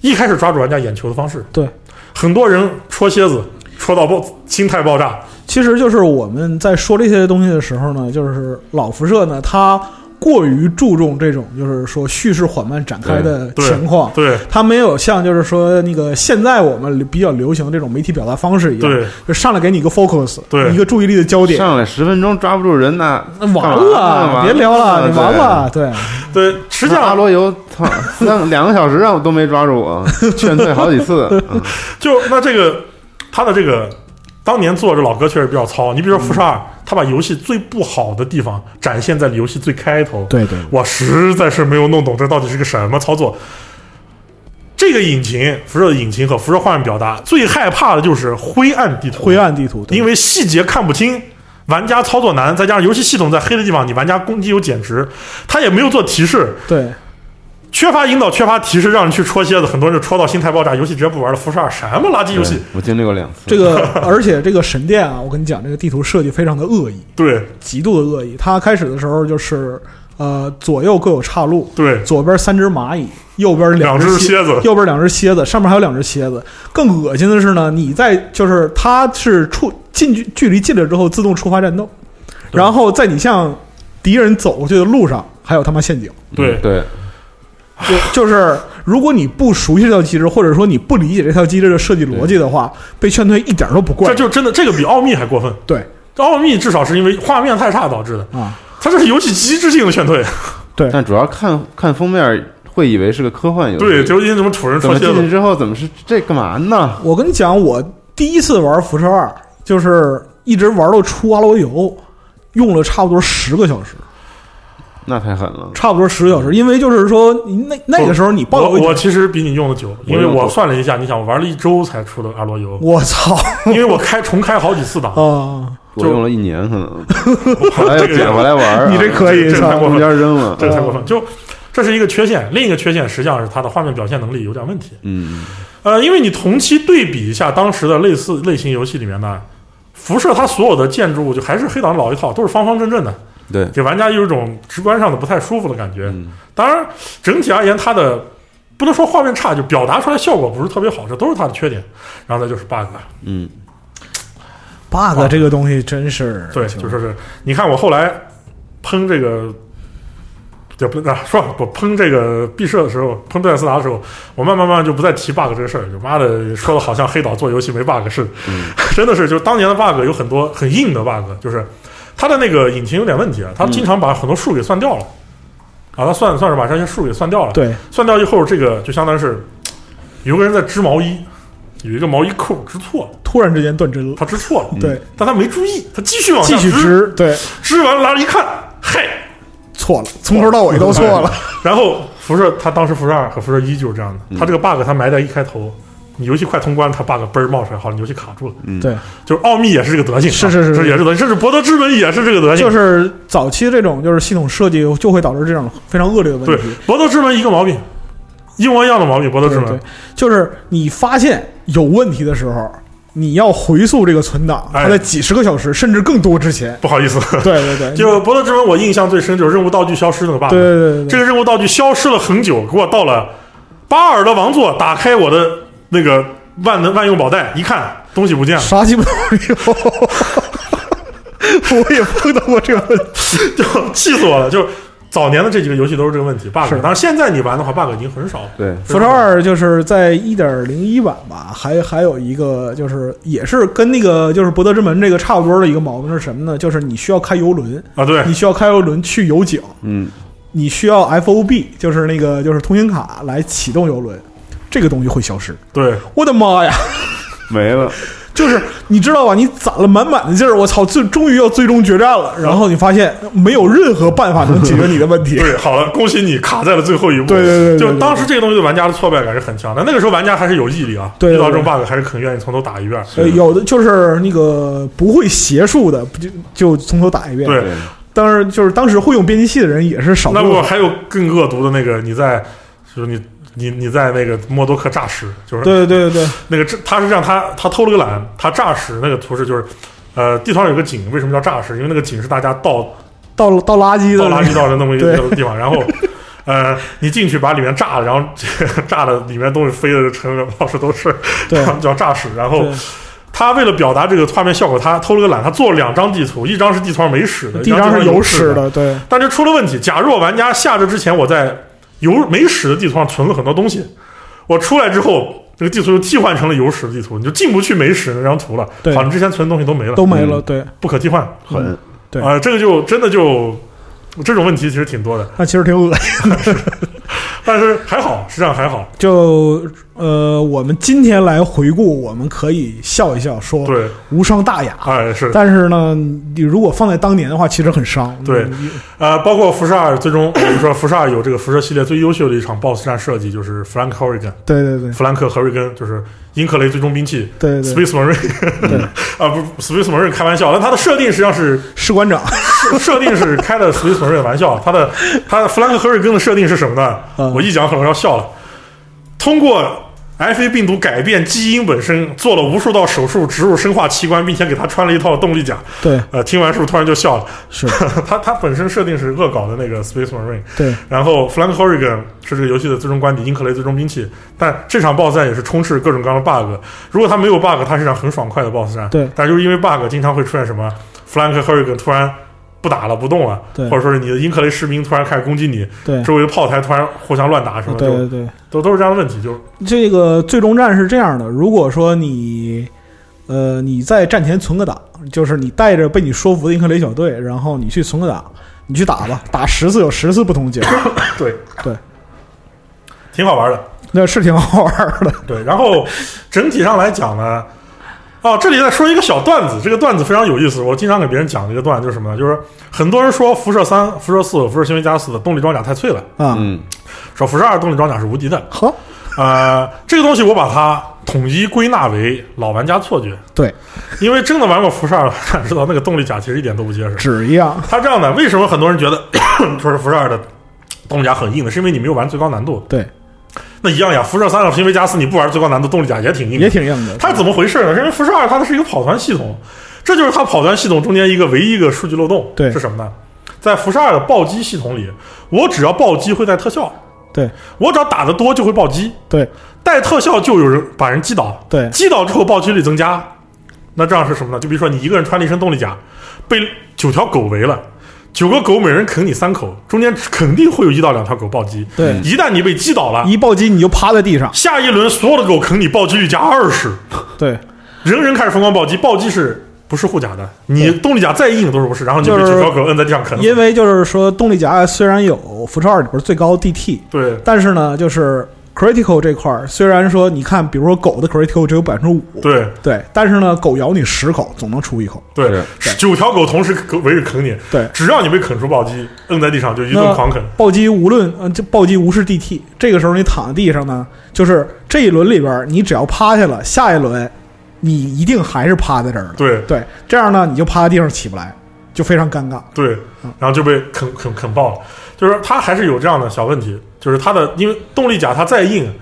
一开始抓住玩家眼球的方式。
对，
很多人戳蝎子，戳到爆，心态爆炸。
其实就是我们在说这些东西的时候呢，就是老辐射呢，它过于注重这种就是说叙事缓慢展开的情况，
对。
它没有像就是说那个现在我们比较流行这种媒体表达方式一样，
对
就上来给你一个 focus，
对。
一个注意力的焦点，
上来十分钟抓不住人，那
那完了，别聊了，你完
对
了，对。
对，实际上
阿罗油，操，两两个小时让我都没抓住我，劝退好几次。嗯
就那这个他的这个当年做这老哥确实比较糙。你比如说辐射二，他把游戏最不好的地方展现在了游戏最开头。
对对，
我实在是没有弄懂这到底是个什么操作。这个引擎，辐射的引擎和辐射画面表达，最害怕的就是灰暗地图。
灰，暗地图，
因为细节看不清，玩家操作难，再加上游戏系统在黑的地方，你玩家攻击有减值，他也没有做提示，
对
缺乏引导，缺乏提示，让人去戳蝎子，很多人就戳到心态爆炸，游戏直接不玩了。辐射二什么垃圾游戏？
我经历过两次。
这个，而且这个神殿啊，我跟你讲，这个地图设计非常的恶意，
对
极度的恶意。它开始的时候就是呃左右各有岔路，
对，
左边三只蚂蚁，右边
两
只
只蝎子，
右边两只蝎子，上面还有两只蝎子。更恶心的是呢，你在就是它是触近距距离近了之后自动触发战斗，然后在你向敌人走过去的路上还有他妈陷阱。
对
嗯对，
就 就是如果你不熟悉这套机制，或者说你不理解这套机制的设计逻辑的话，被劝退一点都不怪
这。就真的这个比奥秘还过分。
对
奥秘至少是因为画面太差导致的，
啊，
它这是游戏机制性的劝退。
对
但主要看看封面会以为是个科幻游戏。
对，究竟怎么土人
怎
戳蝎子？
么进去之后怎么是这干嘛呢？
我跟你讲，我第一次玩辐射二，就是一直玩到出阿罗游，用了差不多十个小时，
那太狠了。
差不多十个小时。因为就是说，那那个时候你抱有
我我其实比你用的久，因为我算了一下，你想我玩了一周才出的阿罗游，
我操
因为我开重开好几次档，
啊！
我用了一年，可能后来又
这个
捡回来玩。
你这可以
这太过分
扔了。
这太过分。就这是一个缺陷，另一个缺陷实际上是它的画面表现能力有点问题。
嗯，
呃，因为你同期对比一下当时的类似类型游戏里面呢，辐射它所有的建筑物就还是黑岛老一套，都是方方正正的，
对，
给玩家有一种直观上的不太舒服的感觉。
嗯
当然，整体而言，它的不能说画面差，就表达出来效果不是特别好，这都是它的缺点。然后再就是 bug，
嗯
，bug 这个东西真是
对，就说是你看我后来喷这个就不啊，说我喷这个毕设的时候，喷贝塞斯达的时候，我慢慢慢慢就不再提 bug 这个事儿，就妈的说的好像黑岛做游戏没 bug 似的，真的是，就当年的 bug 有很多很硬的 bug，就是它的那个引擎有点问题啊，它经常把很多数给算掉了，啊，它算算是把这些数给算掉了，
对，
算掉以后，这个就相当于是有个人在织毛衣，有一个毛衣扣织错了，
突然之间断针了，
他织错了，
对，
但他没注意，他继续往下
继续织，对，
织完了拿着一看，嘿，
错了，从头到尾都错了，
然后辐射，他当时辐射二和辐射一就是这样的，他这个 bug 他埋在一开头，你游戏快通关，他 bug 嘣儿冒出来，好，你游戏卡住了。
对，
就是奥秘也是这个德行啊，
是是是
这也是德行，甚至博德之门也是这个德行。
就是早期这种就是系统设计就会导致这种非常恶劣的问题。
对
题。
博德之门一个毛病，一模一样的毛病，博德之
对对
门，
就是你发现有问题的时候，你要回溯这个存档，
哎。
它在几十个小时甚至更多之前。
不好意思，
对对对，
就博德之门我印象最深就是任务道具消失那个 bug，
对对对对。
这个任务道具消失了很久，给我到了巴尔的王座，打开我的那个万能万用宝袋，一看东西不见了，
啥鸡巴都没有。我也碰到过这个问题，
就气死我了。就早年的这几个游戏都是这个问题 bug，
是。
当然现在你玩的话 bug 已经很少了。
对，《
辐射二》就是在一点零一版吧，还还有一个就是也是跟那个就是《博德之门》这个差不多的一个毛病是什么呢？就是你需要开游轮，
啊，对。
你需要开游轮去游井，
嗯，
你需要 FOB，就是那个就是通行卡来启动游轮，这个东西会消失。
对，
我的妈呀！
没了，
就是你知道吧？你攒了满满的劲儿，我操，最终于要最终决战了，然后你发现没有任何办法能解决你的问题。
对，好了，恭喜你卡在了最后一步。
对对对对对
就当时这个东西对玩家的挫败感是很强的。那个时候玩家还是有毅力啊，
对对
遇到这种 bug 还是很愿意从头打一遍。
呃，有的就是那个不会邪术的，不就就从头打一遍。
对，
对，
当然就是当时会用编辑器的人也是少
那
部分。
么还有更恶毒的那个，你在就是你你你在那个默多克诈尸，就是
对对对对
那个这他是这样，他他偷了个懒，他诈尸那个图示就是。呃，地图上有个井，为什么叫诈尸？因为那个井是大家倒
倒倒垃圾的
倒垃圾倒的那么一个
对
地方，然后，呃，你进去把里面炸了，然后 炸的里面东西飞的成个到处都是，
对
叫诈尸。然后他为了表达这个画面效果，他偷了个懒，他做了两张地图，一张是地图上没屎的，
一张是
有
有屎
的。
的，对
但这出了问题，假如我玩家下这之前我在有没使的地图上存了很多东西，我出来之后。这个地图就替换成了有屎的地图，你就进不去没屎那张图了。
对
好，你之前存的东西都没了，
都没了。
嗯
对，
不可替换。
很，
对
啊、这个就真的就这种问题其实挺多的。
那其实挺恶心。
但是还好，实际上还好。
就呃，我们今天来回顾，我们可以笑一笑，说
对，
无伤大雅。
哎是，
但是呢，你如果放在当年的话，其实很伤。
对。
嗯
呃，包括辐射二，最终 我们说辐射二有这个辐射系列最优秀的一场 BOSS 战设计，就是弗兰克·霍瑞根，
对对对。
弗兰克·何瑞根就是英克雷最终兵器
对对
Space Marine
对，
啊，不是 Space Marine 开玩笑，但它的设定实际上是
士官长，
设 设定是开的 Space Marine 的玩笑，他的他的弗兰克·赫瑞根的设定是什么呢？
嗯
我一讲可能要笑了，通过。FA 病毒改变基因本身，做了无数道手术，植入生化器官，并且给他穿了一套动力甲。
对，
呃，听完是不是突然就笑了？
是，
他他本身设定是恶搞的那个 Space Marine，
对
然后 Frank Horrigan 是这个游戏的最终官邸，英克雷最终兵器。但这场 BOSS 战也是充斥各种各样的 bug。如果他没有 bug，他是一场很爽快的 BOSS 战。
对
但就是因为 bug，经常会出现什么 Frank Horrigan 突然不打了，不动了，
对
或者说是你的英克雷士兵突然开始攻击你，
对
周围的炮台突然互相乱打什么，就
对对对。
都都是这样的问题。就是
这个最终战是这样的：如果说你，呃，你在战前存个档，就是你带着被你说服的英克雷小队，然后你去存个档，你去打吧，打十次有十次不同结果，
对
对，
挺好玩的。
那是挺好玩的。
对，然后整体上来讲呢，哦，这里再说一个小段子，这个段子非常有意思。我经常给别人讲这个段子，就是什么呢？就是很多人说辐射三、辐射四、辐射新维加斯的动力装甲太脆了，
啊，
嗯，
说辐射二动力装甲是无敌的。
呵，
呃，这个东西我把它统一归纳为老玩家错觉，
对，
因为真的玩过辐射二的玩家知道那个动力甲其实一点都不结实。
纸一样，
它这样的，为什么很多人觉得 说是辐射二的动力甲很硬呢？是因为你没有玩最高难度。
对，
那一样呀，辐射三和新维加斯你不玩最高难度，动力甲也挺硬，
也挺硬的。
它是怎么回事呢？是因为辐射二它的是一个跑团系统，这就是它跑团系统中间一个唯一一个数据漏洞。
对
是什么呢？在辐射二的暴击系统里，我只要暴击会带特效，
对
我只要打得多就会暴击，
对
带特效就有人把人击倒，
对
击倒之后暴击率增加。那这样是什么呢？就比如说你一个人穿了一身动力甲，被九条狗围了。九个狗每人啃你三口，中间肯定会有一到两条狗暴击。
对，
一旦你被击倒了，
一暴击你就趴在地上。
下一轮所有的狗啃你暴击率加二十，
对，
人人开始疯狂暴击，暴击是不是护甲的？你动力甲再硬都是不是，然后你被
就是
九条狗摁在地上啃。
因为就是说动力甲虽然有辐射二里边最高 DT，
对
但是呢，就是 critical 这块儿，虽然说你看，比如说狗的 critical 只有百分之五，
对
对，但是呢，狗咬你十口总能出一口。
对，九条狗同时狗围着啃你，
对，
只要你被啃出暴击，摁在地上就一顿狂啃。
暴击无论嗯，这暴击无视 DT，这个时候你躺在地上呢，就是这一轮里边你只要趴下了，下一轮你一定还是趴在这儿的。
对
对，这样呢你就趴在地上起不来，就非常尴尬。
对，然后就被啃啃啃爆了。就是它还是有这样的小问题，就是它的因为动力甲它再硬，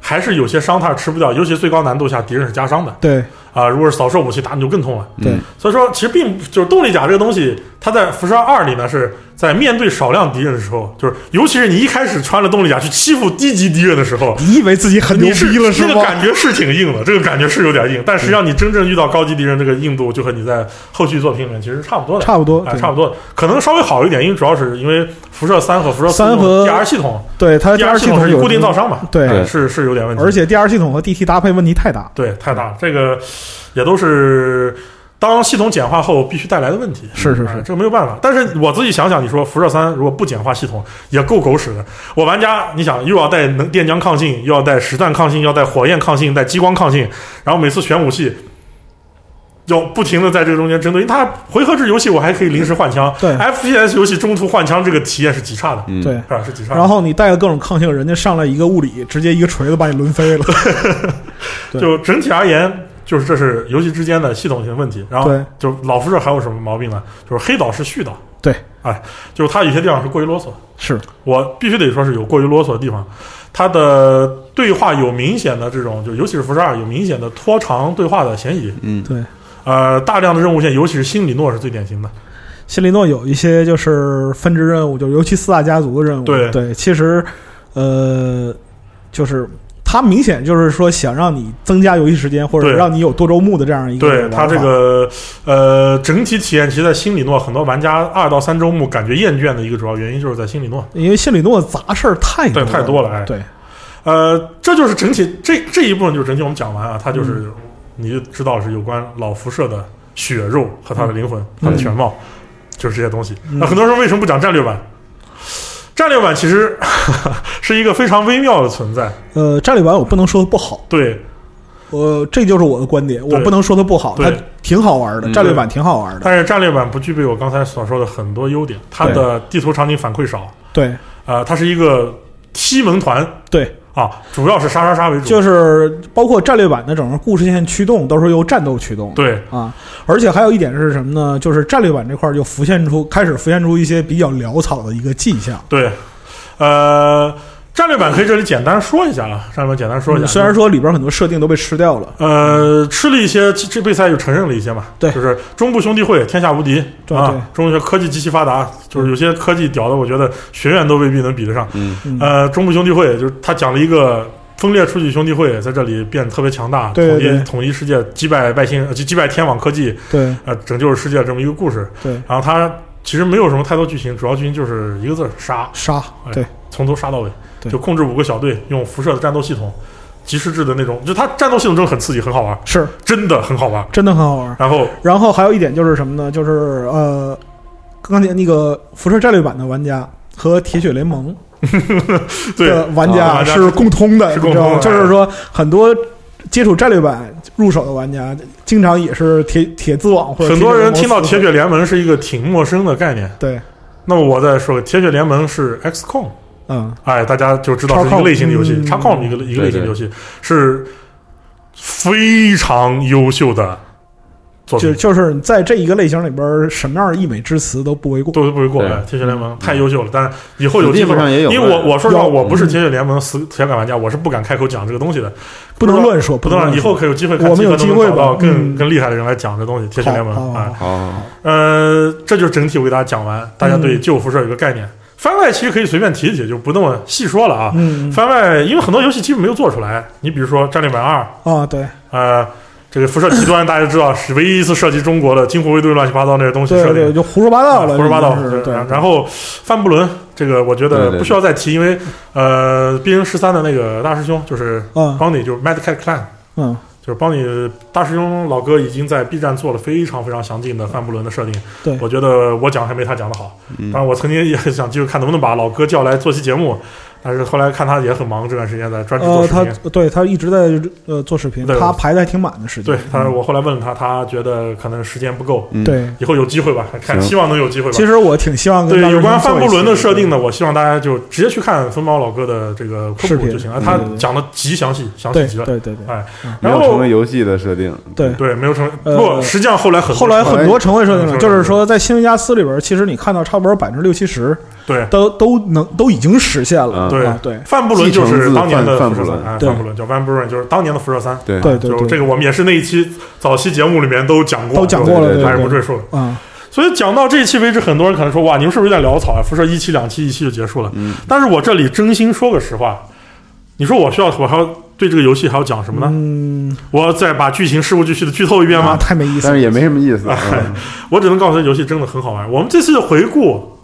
还是有些伤它是吃不掉，尤其最高难度下敌人是加伤的。
对。
啊、如果是扫射武器打你就更痛了。
对
嗯
所以说，其实并就是动力甲这个东西，它在辐射二里呢是在面对少量敌人的时候，就是尤其是你一开始穿了动力甲去欺负低级敌人的时候，
你以为自己很牛逼了是
那个？感觉是挺硬的，这个感觉是有点硬，但实际上你真正遇到高级敌人，这个硬度就和你在后续作品里面其实差不多的，啊，
差不多对
差不多，可能稍微好一点，因为主要是因为辐射三和辐射四
三和
DR 系统
对，它
，DR
系统有
系统是固定造伤嘛，
对
哎是是有点问题，
而且 DR 系统和 DT 搭配问题太大。
对太大，这个也都是当系统简化后必须带来的问题。
是是是，
哎这个没有办法。但是我自己想想，你说辐射三如果不简化系统，也够狗屎的。我玩家，你想又要带能电浆抗性，又要带实弹抗性，要带火焰抗性，带激光抗性，然后每次选武器。要不停的在这个中间针对，因为它回合制游戏我还可以临时换枪，
对
，FPS 游戏中途换枪这个体验是极差的，
嗯，
对，
是？是极差的。
然后你带了各种抗性，人家上来一个物理，直接一个锤子把你抡飞了。对
就整体而言，就是这是游戏之间的系统性问题。然后
对，
就老辐射还有什么毛病呢？就是黑岛是絮叨，
对，
哎，就是它有些地方是过于啰嗦。
是
我必须得说是有过于啰嗦的地方，它的对话有明显的这种，就尤其是辐射二有明显的拖长对话的嫌疑。
嗯，
对。
呃，大量的任务线，尤其是新里诺是最典型的。
新里诺有一些就是分支任务，就尤其四大家族的任务。
对
对，其实呃，就是他明显就是说想让你增加游戏时间，或者让你有多周目的这样一个。
对他这个呃整体体验，其实在新里诺很多玩家二到三周目感觉厌倦的一个主要原因就是在新里诺。
因为新里诺杂事儿太
太多了哎
对，
呃，这就是整体这这一部分就是整体我们讲完啊，它就是、
嗯
你就知道是有关老辐射的血肉和他的灵魂、
嗯
它的全貌，就是这些东西。
嗯
那很多人为什么不讲战略版？战略版其实 是一个非常微妙的存在，
呃，战略版我不能说它不好，
对。
呃这就是我的观点，我不能说它不好，它挺好玩的，
嗯。
战略版挺好玩的。
但是战略版不具备我刚才所说的很多优点，它的地图场景反馈少，
对。
呃，它是一个踢门团。
对，
啊，主要是杀杀杀为主，
就是包括战略版的整个故事线驱动都是由战斗驱动。
对
啊，而且还有一点是什么呢？就是战略版这块儿就浮现出开始浮现出一些比较潦草的一个迹象。
对，呃，战略版可以这里简单说一下啊，战略版简单说一下，
嗯虽然说里边很多设定都被吃掉了，
呃，吃了一些，这这备赛就承认了一些嘛。
对。
就是中部兄弟会天下无敌
对
啊
对，
中学科技极其发达，就是有些科技屌的，我觉得学院都未必能比得上。
嗯
嗯。
呃，中部兄弟会就是他讲了一个分裂出去兄弟会在这里变得特别强大，统
对对对
一统一世界，击败外星，呃击击败天网科技，
对。
呃，拯救世界这么一个故事。
对，
然后他其实没有什么太多剧情，主要剧情就是一个字儿杀，
杀
哎。
对
从头杀到尾，就控制五个小队，用辐射的战斗系统。即时制的那种，就它战斗系统真的很刺激，很好玩，
是
真的很好玩。
真的很好玩。
然后
然后还有一点就是什么呢？就是呃，刚才那个辐射战略版的玩家和铁血联盟
对
的玩
啊
家是共通的，
是共通的
就是说很多。接触战略版入手的玩家，经常也是铁铁丝网或者
很多人听到
铁血
铁血联盟是一个挺陌生的概念。
对，
那么我再说，铁血联盟是 XCOM，
嗯，
哎，大家就知道是一个类型的游戏
嗯
，XCOM 一个一个类型的游戏是非常优秀的作品，
就就是在这一个类型里边，什么样的溢美之词都不为过。
都不为过。
对。
哎，铁血联盟太优秀了，但是以后有机会，
上也有
因为我我说实话，我不是铁血联盟死铁杆玩家，我是不敢开口讲这个东西的，
不能乱说，
不能让以
能乱说。
后可有机会看
我们有机会
找到更
吧嗯。
更厉害的人来讲这东西。铁血联盟啊，
好
好，
呃，这就是整体我给大家讲完，大家对
嗯。
旧辐射有个概念。番外其实可以随便提一提，就不那么细说了啊。
嗯
番外因为很多游戏基本没有做出来，你比如说《战略版二》，
啊，对，
呃，这个辐射极端大家知道是唯一一次涉及中国的金湖卫队乱七八糟那些东西设
对对，就胡说八道了，
胡说八道，
对。
然后范布伦这个，我觉得不需要再提，因为呃，兵十三的那个大师兄就是
嗯。
邦尼，就是 Mad Cat Clan，
嗯，
就是帮你大师兄老哥已经在 B 站做了非常非常详尽的范布伦的设定。
对
我觉得我讲还没他讲的好。
嗯
当然，我曾经也想就是看能不能把老哥叫来做期节目，但是后来看他也很忙，这段时间在专注做
呃，他。对他一直在呃做视频，
对
他排的还挺满的时间。
对他，我后来问了他，他觉得可能时间不够，
嗯，
对，
以后有机会吧，看
行
希望能有机会吧。
其实我挺希望跟
对有关范布伦的设定呢，我希望大家就直接去看风猫老哥的这个科
视频
普就行了，他讲的极详细，详细
对
极了。
对对对
哎，
没
然后
有成为游戏的设定，
对。
对没有成，
呃
不，实际上后来很多
后来
成为
很多成为设定了，
嗯
就是说在新维加斯里边，其实你看到差不多百分之六七十
对
都都能都已经实现了。
嗯
对
啊对
范布伦就是当年的
继承自范布伦
辐射三，哎，
对
范布伦叫 Van Buren，就是当年的辐射三。
对
对对
这个我们也是那一期早期节目里面都讲过，
都讲过了，
对对
就哎不赘述了。
啊，
所以讲到这一期为止，很多人可能说哇，你们是不是有点潦草啊？辐射一期、两期、一期就结束了。
嗯，
但是我这里真心说个实话，你说我需要我还要对这个游戏还要讲什么呢？
嗯，
我要再把剧情事无巨细的剧透一遍
啊，
吗？
太没意思了。
但是也没什么意思。嗯
我只能告诉他，游戏真的很好玩。我们这次的回顾，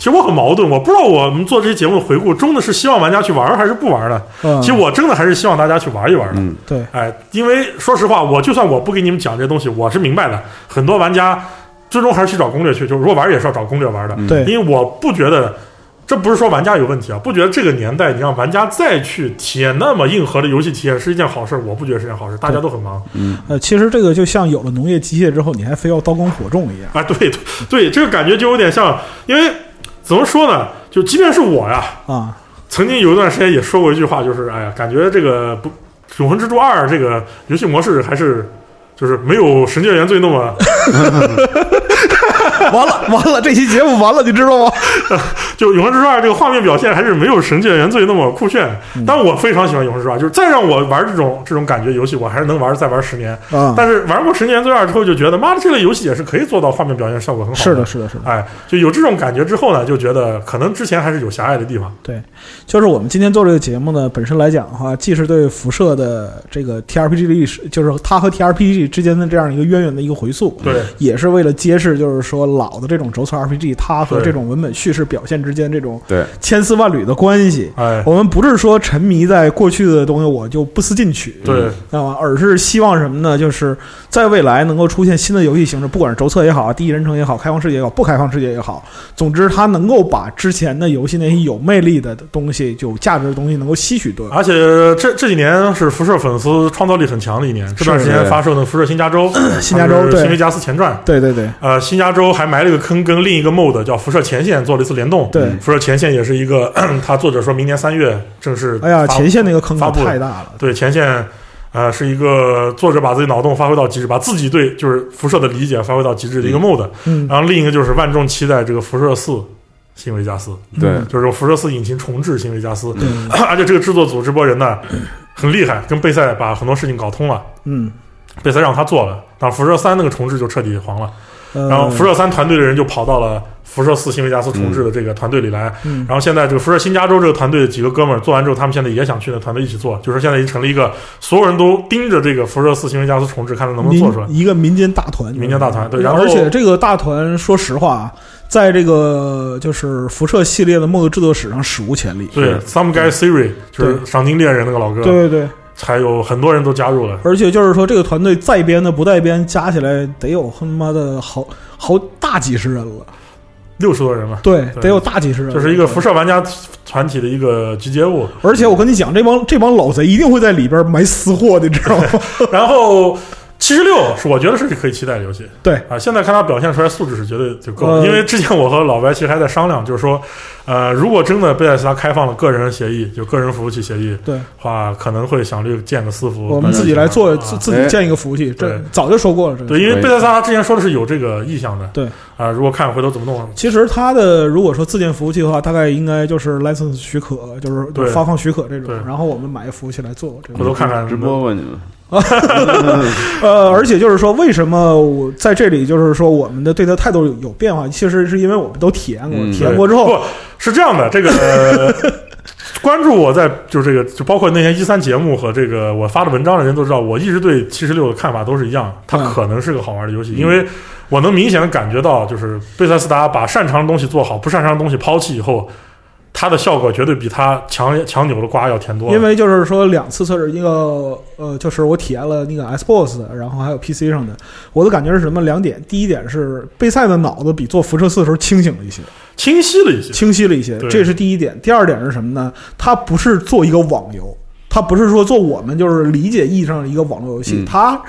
其实我很矛盾，我不知道我们做这些节目的回顾，真的是希望玩家去玩还是不玩的。
嗯
其实我真的还是希望大家去玩一玩的。
嗯，
对，
哎，因为说实话，我就算我不给你们讲这些东西，我是明白的。很多玩家最终还是去找攻略去，就是如果玩也是要找攻略玩的。
嗯
对
因为我不觉得，这不是说玩家有问题啊，不觉得这个年代你让玩家再去体验那么硬核的游戏体验是一件好事，我不觉得是件好事。大家都很忙嗯
呃，其实这个就像有了农业机械之后，你还非要刀耕火种一样。
啊，对对对，这个感觉就有点像，因为怎么说呢，就即便是我呀，
啊，
曾经有一段时间也说过一句话，就是哎呀，感觉这个不《永恒之柱二》这个游戏模式还是就是没有《神界原罪》那么
完了完了，这期节目完了，你知道吗？
就《永恒之柱二》这个画面表现还是没有《神界原罪》那么酷炫。
嗯
但我非常喜欢《永恒之柱二》，就是再让我玩这种这种感觉游戏，我还是能玩再玩十年。
啊，
但是玩过《神界原罪二》之后，就觉得妈的，这类游戏也是可以做到画面表现效果很好
是的，。是的，是的。
哎，就有这种感觉之后呢，就觉得可能之前还是有狭隘的地方。
对就是我们今天做这个节目呢，本身来讲的话，既是对辐射的这个 TRPG 历史，就是它和 TRPG 之间的这样一个渊源的一个回溯，
对，
也是为了揭示，就是说老的这种轴测 RPG，它和这种文本叙事表现之间这种，千丝万缕的关系。
哎，
我们不是说沉迷在过去的东西，我就不思进取，
对，
知道吗？而是希望什么呢？就是在未来能够出现新的游戏形式，不管是轴测也好，第一人称也好，开放世界也好，不开放世界也好，总之它能够把之前的游戏那些有魅力的东西、有价值的东西能够吸取对。
而且这这几年是辐射粉丝创造力很强的一年。这段时间发售的《辐射新加州》
新加州对
新维加斯前传。
对对对
呃，新加州还埋了一个坑，跟另一个 mod 叫《辐射前线》做了一次联动。
对，
辐射前线也是一个，他作者说明年三月正式
哎呀，前线那个坑
发布
太大了。
对前线，呃，是一个作者把自己脑洞发挥到极致，把自己对就是辐射的理解发挥到极致的一个 mod。
嗯，
然后另一个就是万众期待这个辐射四新维加斯，
对
嗯
就是用辐射四引擎重置新维加斯，
对，
而且这个制作组这波人呢很厉害，跟贝塞把很多事情搞通了。
嗯，
贝塞让他做了，但辐射三那个重置就彻底黄了。
呃
然后辐射三团队的人就跑到了辐射四新维加斯重置的这个团队里来。
嗯
然后现在这个辐射新加州这个团队的几个哥们儿做完之后，他们现在也想去那团队一起做，就是现在已经成了一个所有人都盯着这个辐射四新维加斯重置，看他能不能做出来。
一个民间大团，
民间大团对然后
而且这个大团，说实话，在这个就是辐射系列的 mod 制作史上史无前例。
对，Some Guy Siri 就是赏金猎人那个老哥，
对对对，
还有很多人都加入了。
而且就是说，这个团队在编的不带编加起来得有他妈的好好大几十人了。
六十多人吧，
对，
对
得有大几十人，
就是一个辐。射玩家团体的一个集结物。
而且我跟你讲，这帮这帮老贼一定会在里边埋私货的，你知道吗？
然后七十六是我觉得是可以期待的游戏。
对，
啊，现在看他表现出来素质是绝对就够因为之前我和老白其实还在商量，就是说，呃，如果真的贝塞斯达开放了个人协议，就个人服务器协议
对。
话，可能会想虑建个私服。
我们自己来做，
啊。
自自己建一个服务器，这
对
早就说过了。这
对，因为贝塞斯达之前说的是有这个意向的。
对。
啊，如果看回头怎么弄，
其实他的如果说自建服务器的话，大概应该就是 license 许可，就是
对。
发放许可这种
对，
然后我们买个服务器来做这个。
回头看看
直播吧你们。
呃，而且就是说，为什么我在这里就是说我们的对他态度有有变化？其实是因为我们都体验过，
嗯
体验过之后，
不是这样的，这个。呃 关注我在就这个就包括那些一三节目和这个我发的文章的人都知道，我一直对七十六的看法都是一样，它
嗯
可能是个好玩的游戏，因为我能明显的感觉到，就是贝塞斯达把擅长的东西做好，不擅长的东西抛弃以后，它的效果绝对比它强强扭的瓜要甜多了。
因为就是说两次测试，一个呃，就是我体验了那个 Xbox 的，然后还有 PC 上的，我的感觉是什么？两点，第一点是贝塞的脑子比做辐射四的时候清醒了一些，
清晰了一些，
清晰了一些，这是第一点。第二点是什么呢？它不是做一个网游，它不是说做我们就是理解意义上的一个网络游戏，
嗯
它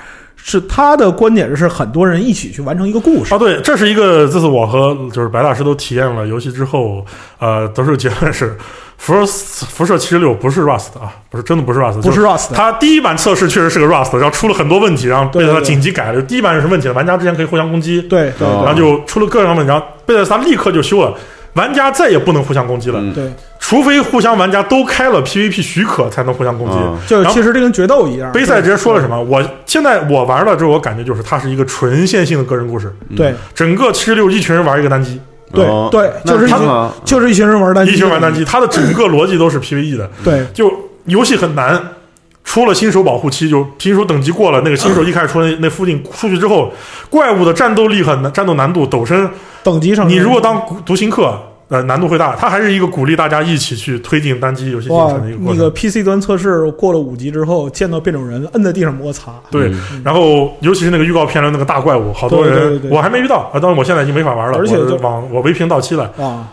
是他的观点是很多人一起去完成一个故事
啊，。对，这是一个，这次我和就是白大师都体验了游戏之后，呃，得出的结论是，辐射辐射七十六不是 Rust 啊，不是真的不是 Rust，
不
是
Rust，
它第一版测试确实是个 Rust，然后出了很多问题，然后贝塞斯紧急改了。第一版有什么问题呢？玩家之间可以互相攻击，
对
然后就出了各种问题，然后贝塞斯达立刻就修了，玩家再也不能互相攻击了，
嗯。
对，
除非互相玩家都开了 PVP 许可才能互相攻击。
啊。
就是
然后
其实这跟决斗一样。
杯赛直接说了什么？我现在我玩了之后，我感觉就是它是一个纯线性的个人故事，
对。
整个七十六一群人玩一个单机，
对
哦。
对，就是一群就是一群人玩单机，
一群人玩单机，它的整个逻辑都是 PVE 的，
对。
就游戏很难。出了新手保护期，就新手等级过了，那个新手一开始出那那附近出去之后，怪物的战斗力很难战斗难度陡升。
等级上，
你如果当独行客，呃，难度会大。它还是一个鼓励大家一起去推进单机游戏进
哇
程的一个，过程。
那个 PC 端测试过了五级之后，见到变种人摁在地上摩擦，
对，
嗯
然后尤其是那个预告片的那个大怪物，好多人
对对对对
我还没遇到啊，当然我现在已经没法玩了，
而且就
网我微屏到期了。
啊。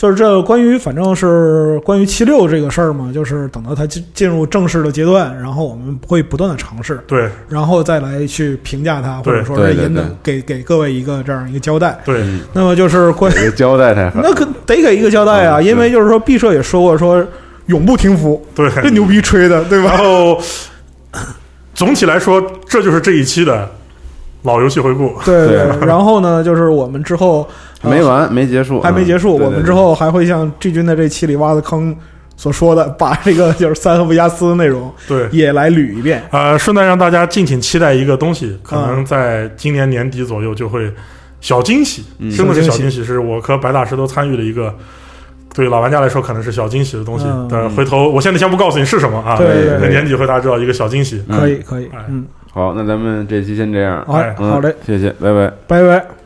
就是这关于反正是关于七六这个事儿嘛，就是等到它进进入正式的阶段，然后我们会不断的尝试，
对
然后再来去评价它，或者说是引导给给各位一个这样一个交代。
对，
嗯
那么就是关
给个交代才好。
那可得给一个交代啊，
嗯
因为就是说毕设也说过说永不停服，
对，
这牛逼吹的，对吧？
然后总体来说，这就是这一期的老游戏回顾。
对
对
然后呢，就是我们之后呃
没完，没结束，
还没结束，
嗯
我们之后还会像 G 君在这期里挖的坑所说的，把这个就是三和维加斯的内容
对，
也来捋一遍。
呃，顺带让大家敬请期待一个东西，可
嗯
能在今年年底左右就会小惊喜，
嗯
真的是
小惊
喜，是我和白大师都参与了一个。对老玩家来说，可能是小惊喜的东西。
嗯
但回头我现在先不告诉你是什么啊，
对对对
那年底会大家知道一个小惊喜。
嗯
可以，可以
哎，
嗯，
好，那咱们这期先这样，
哎
嗯
好嘞，
谢谢，拜拜。
拜拜。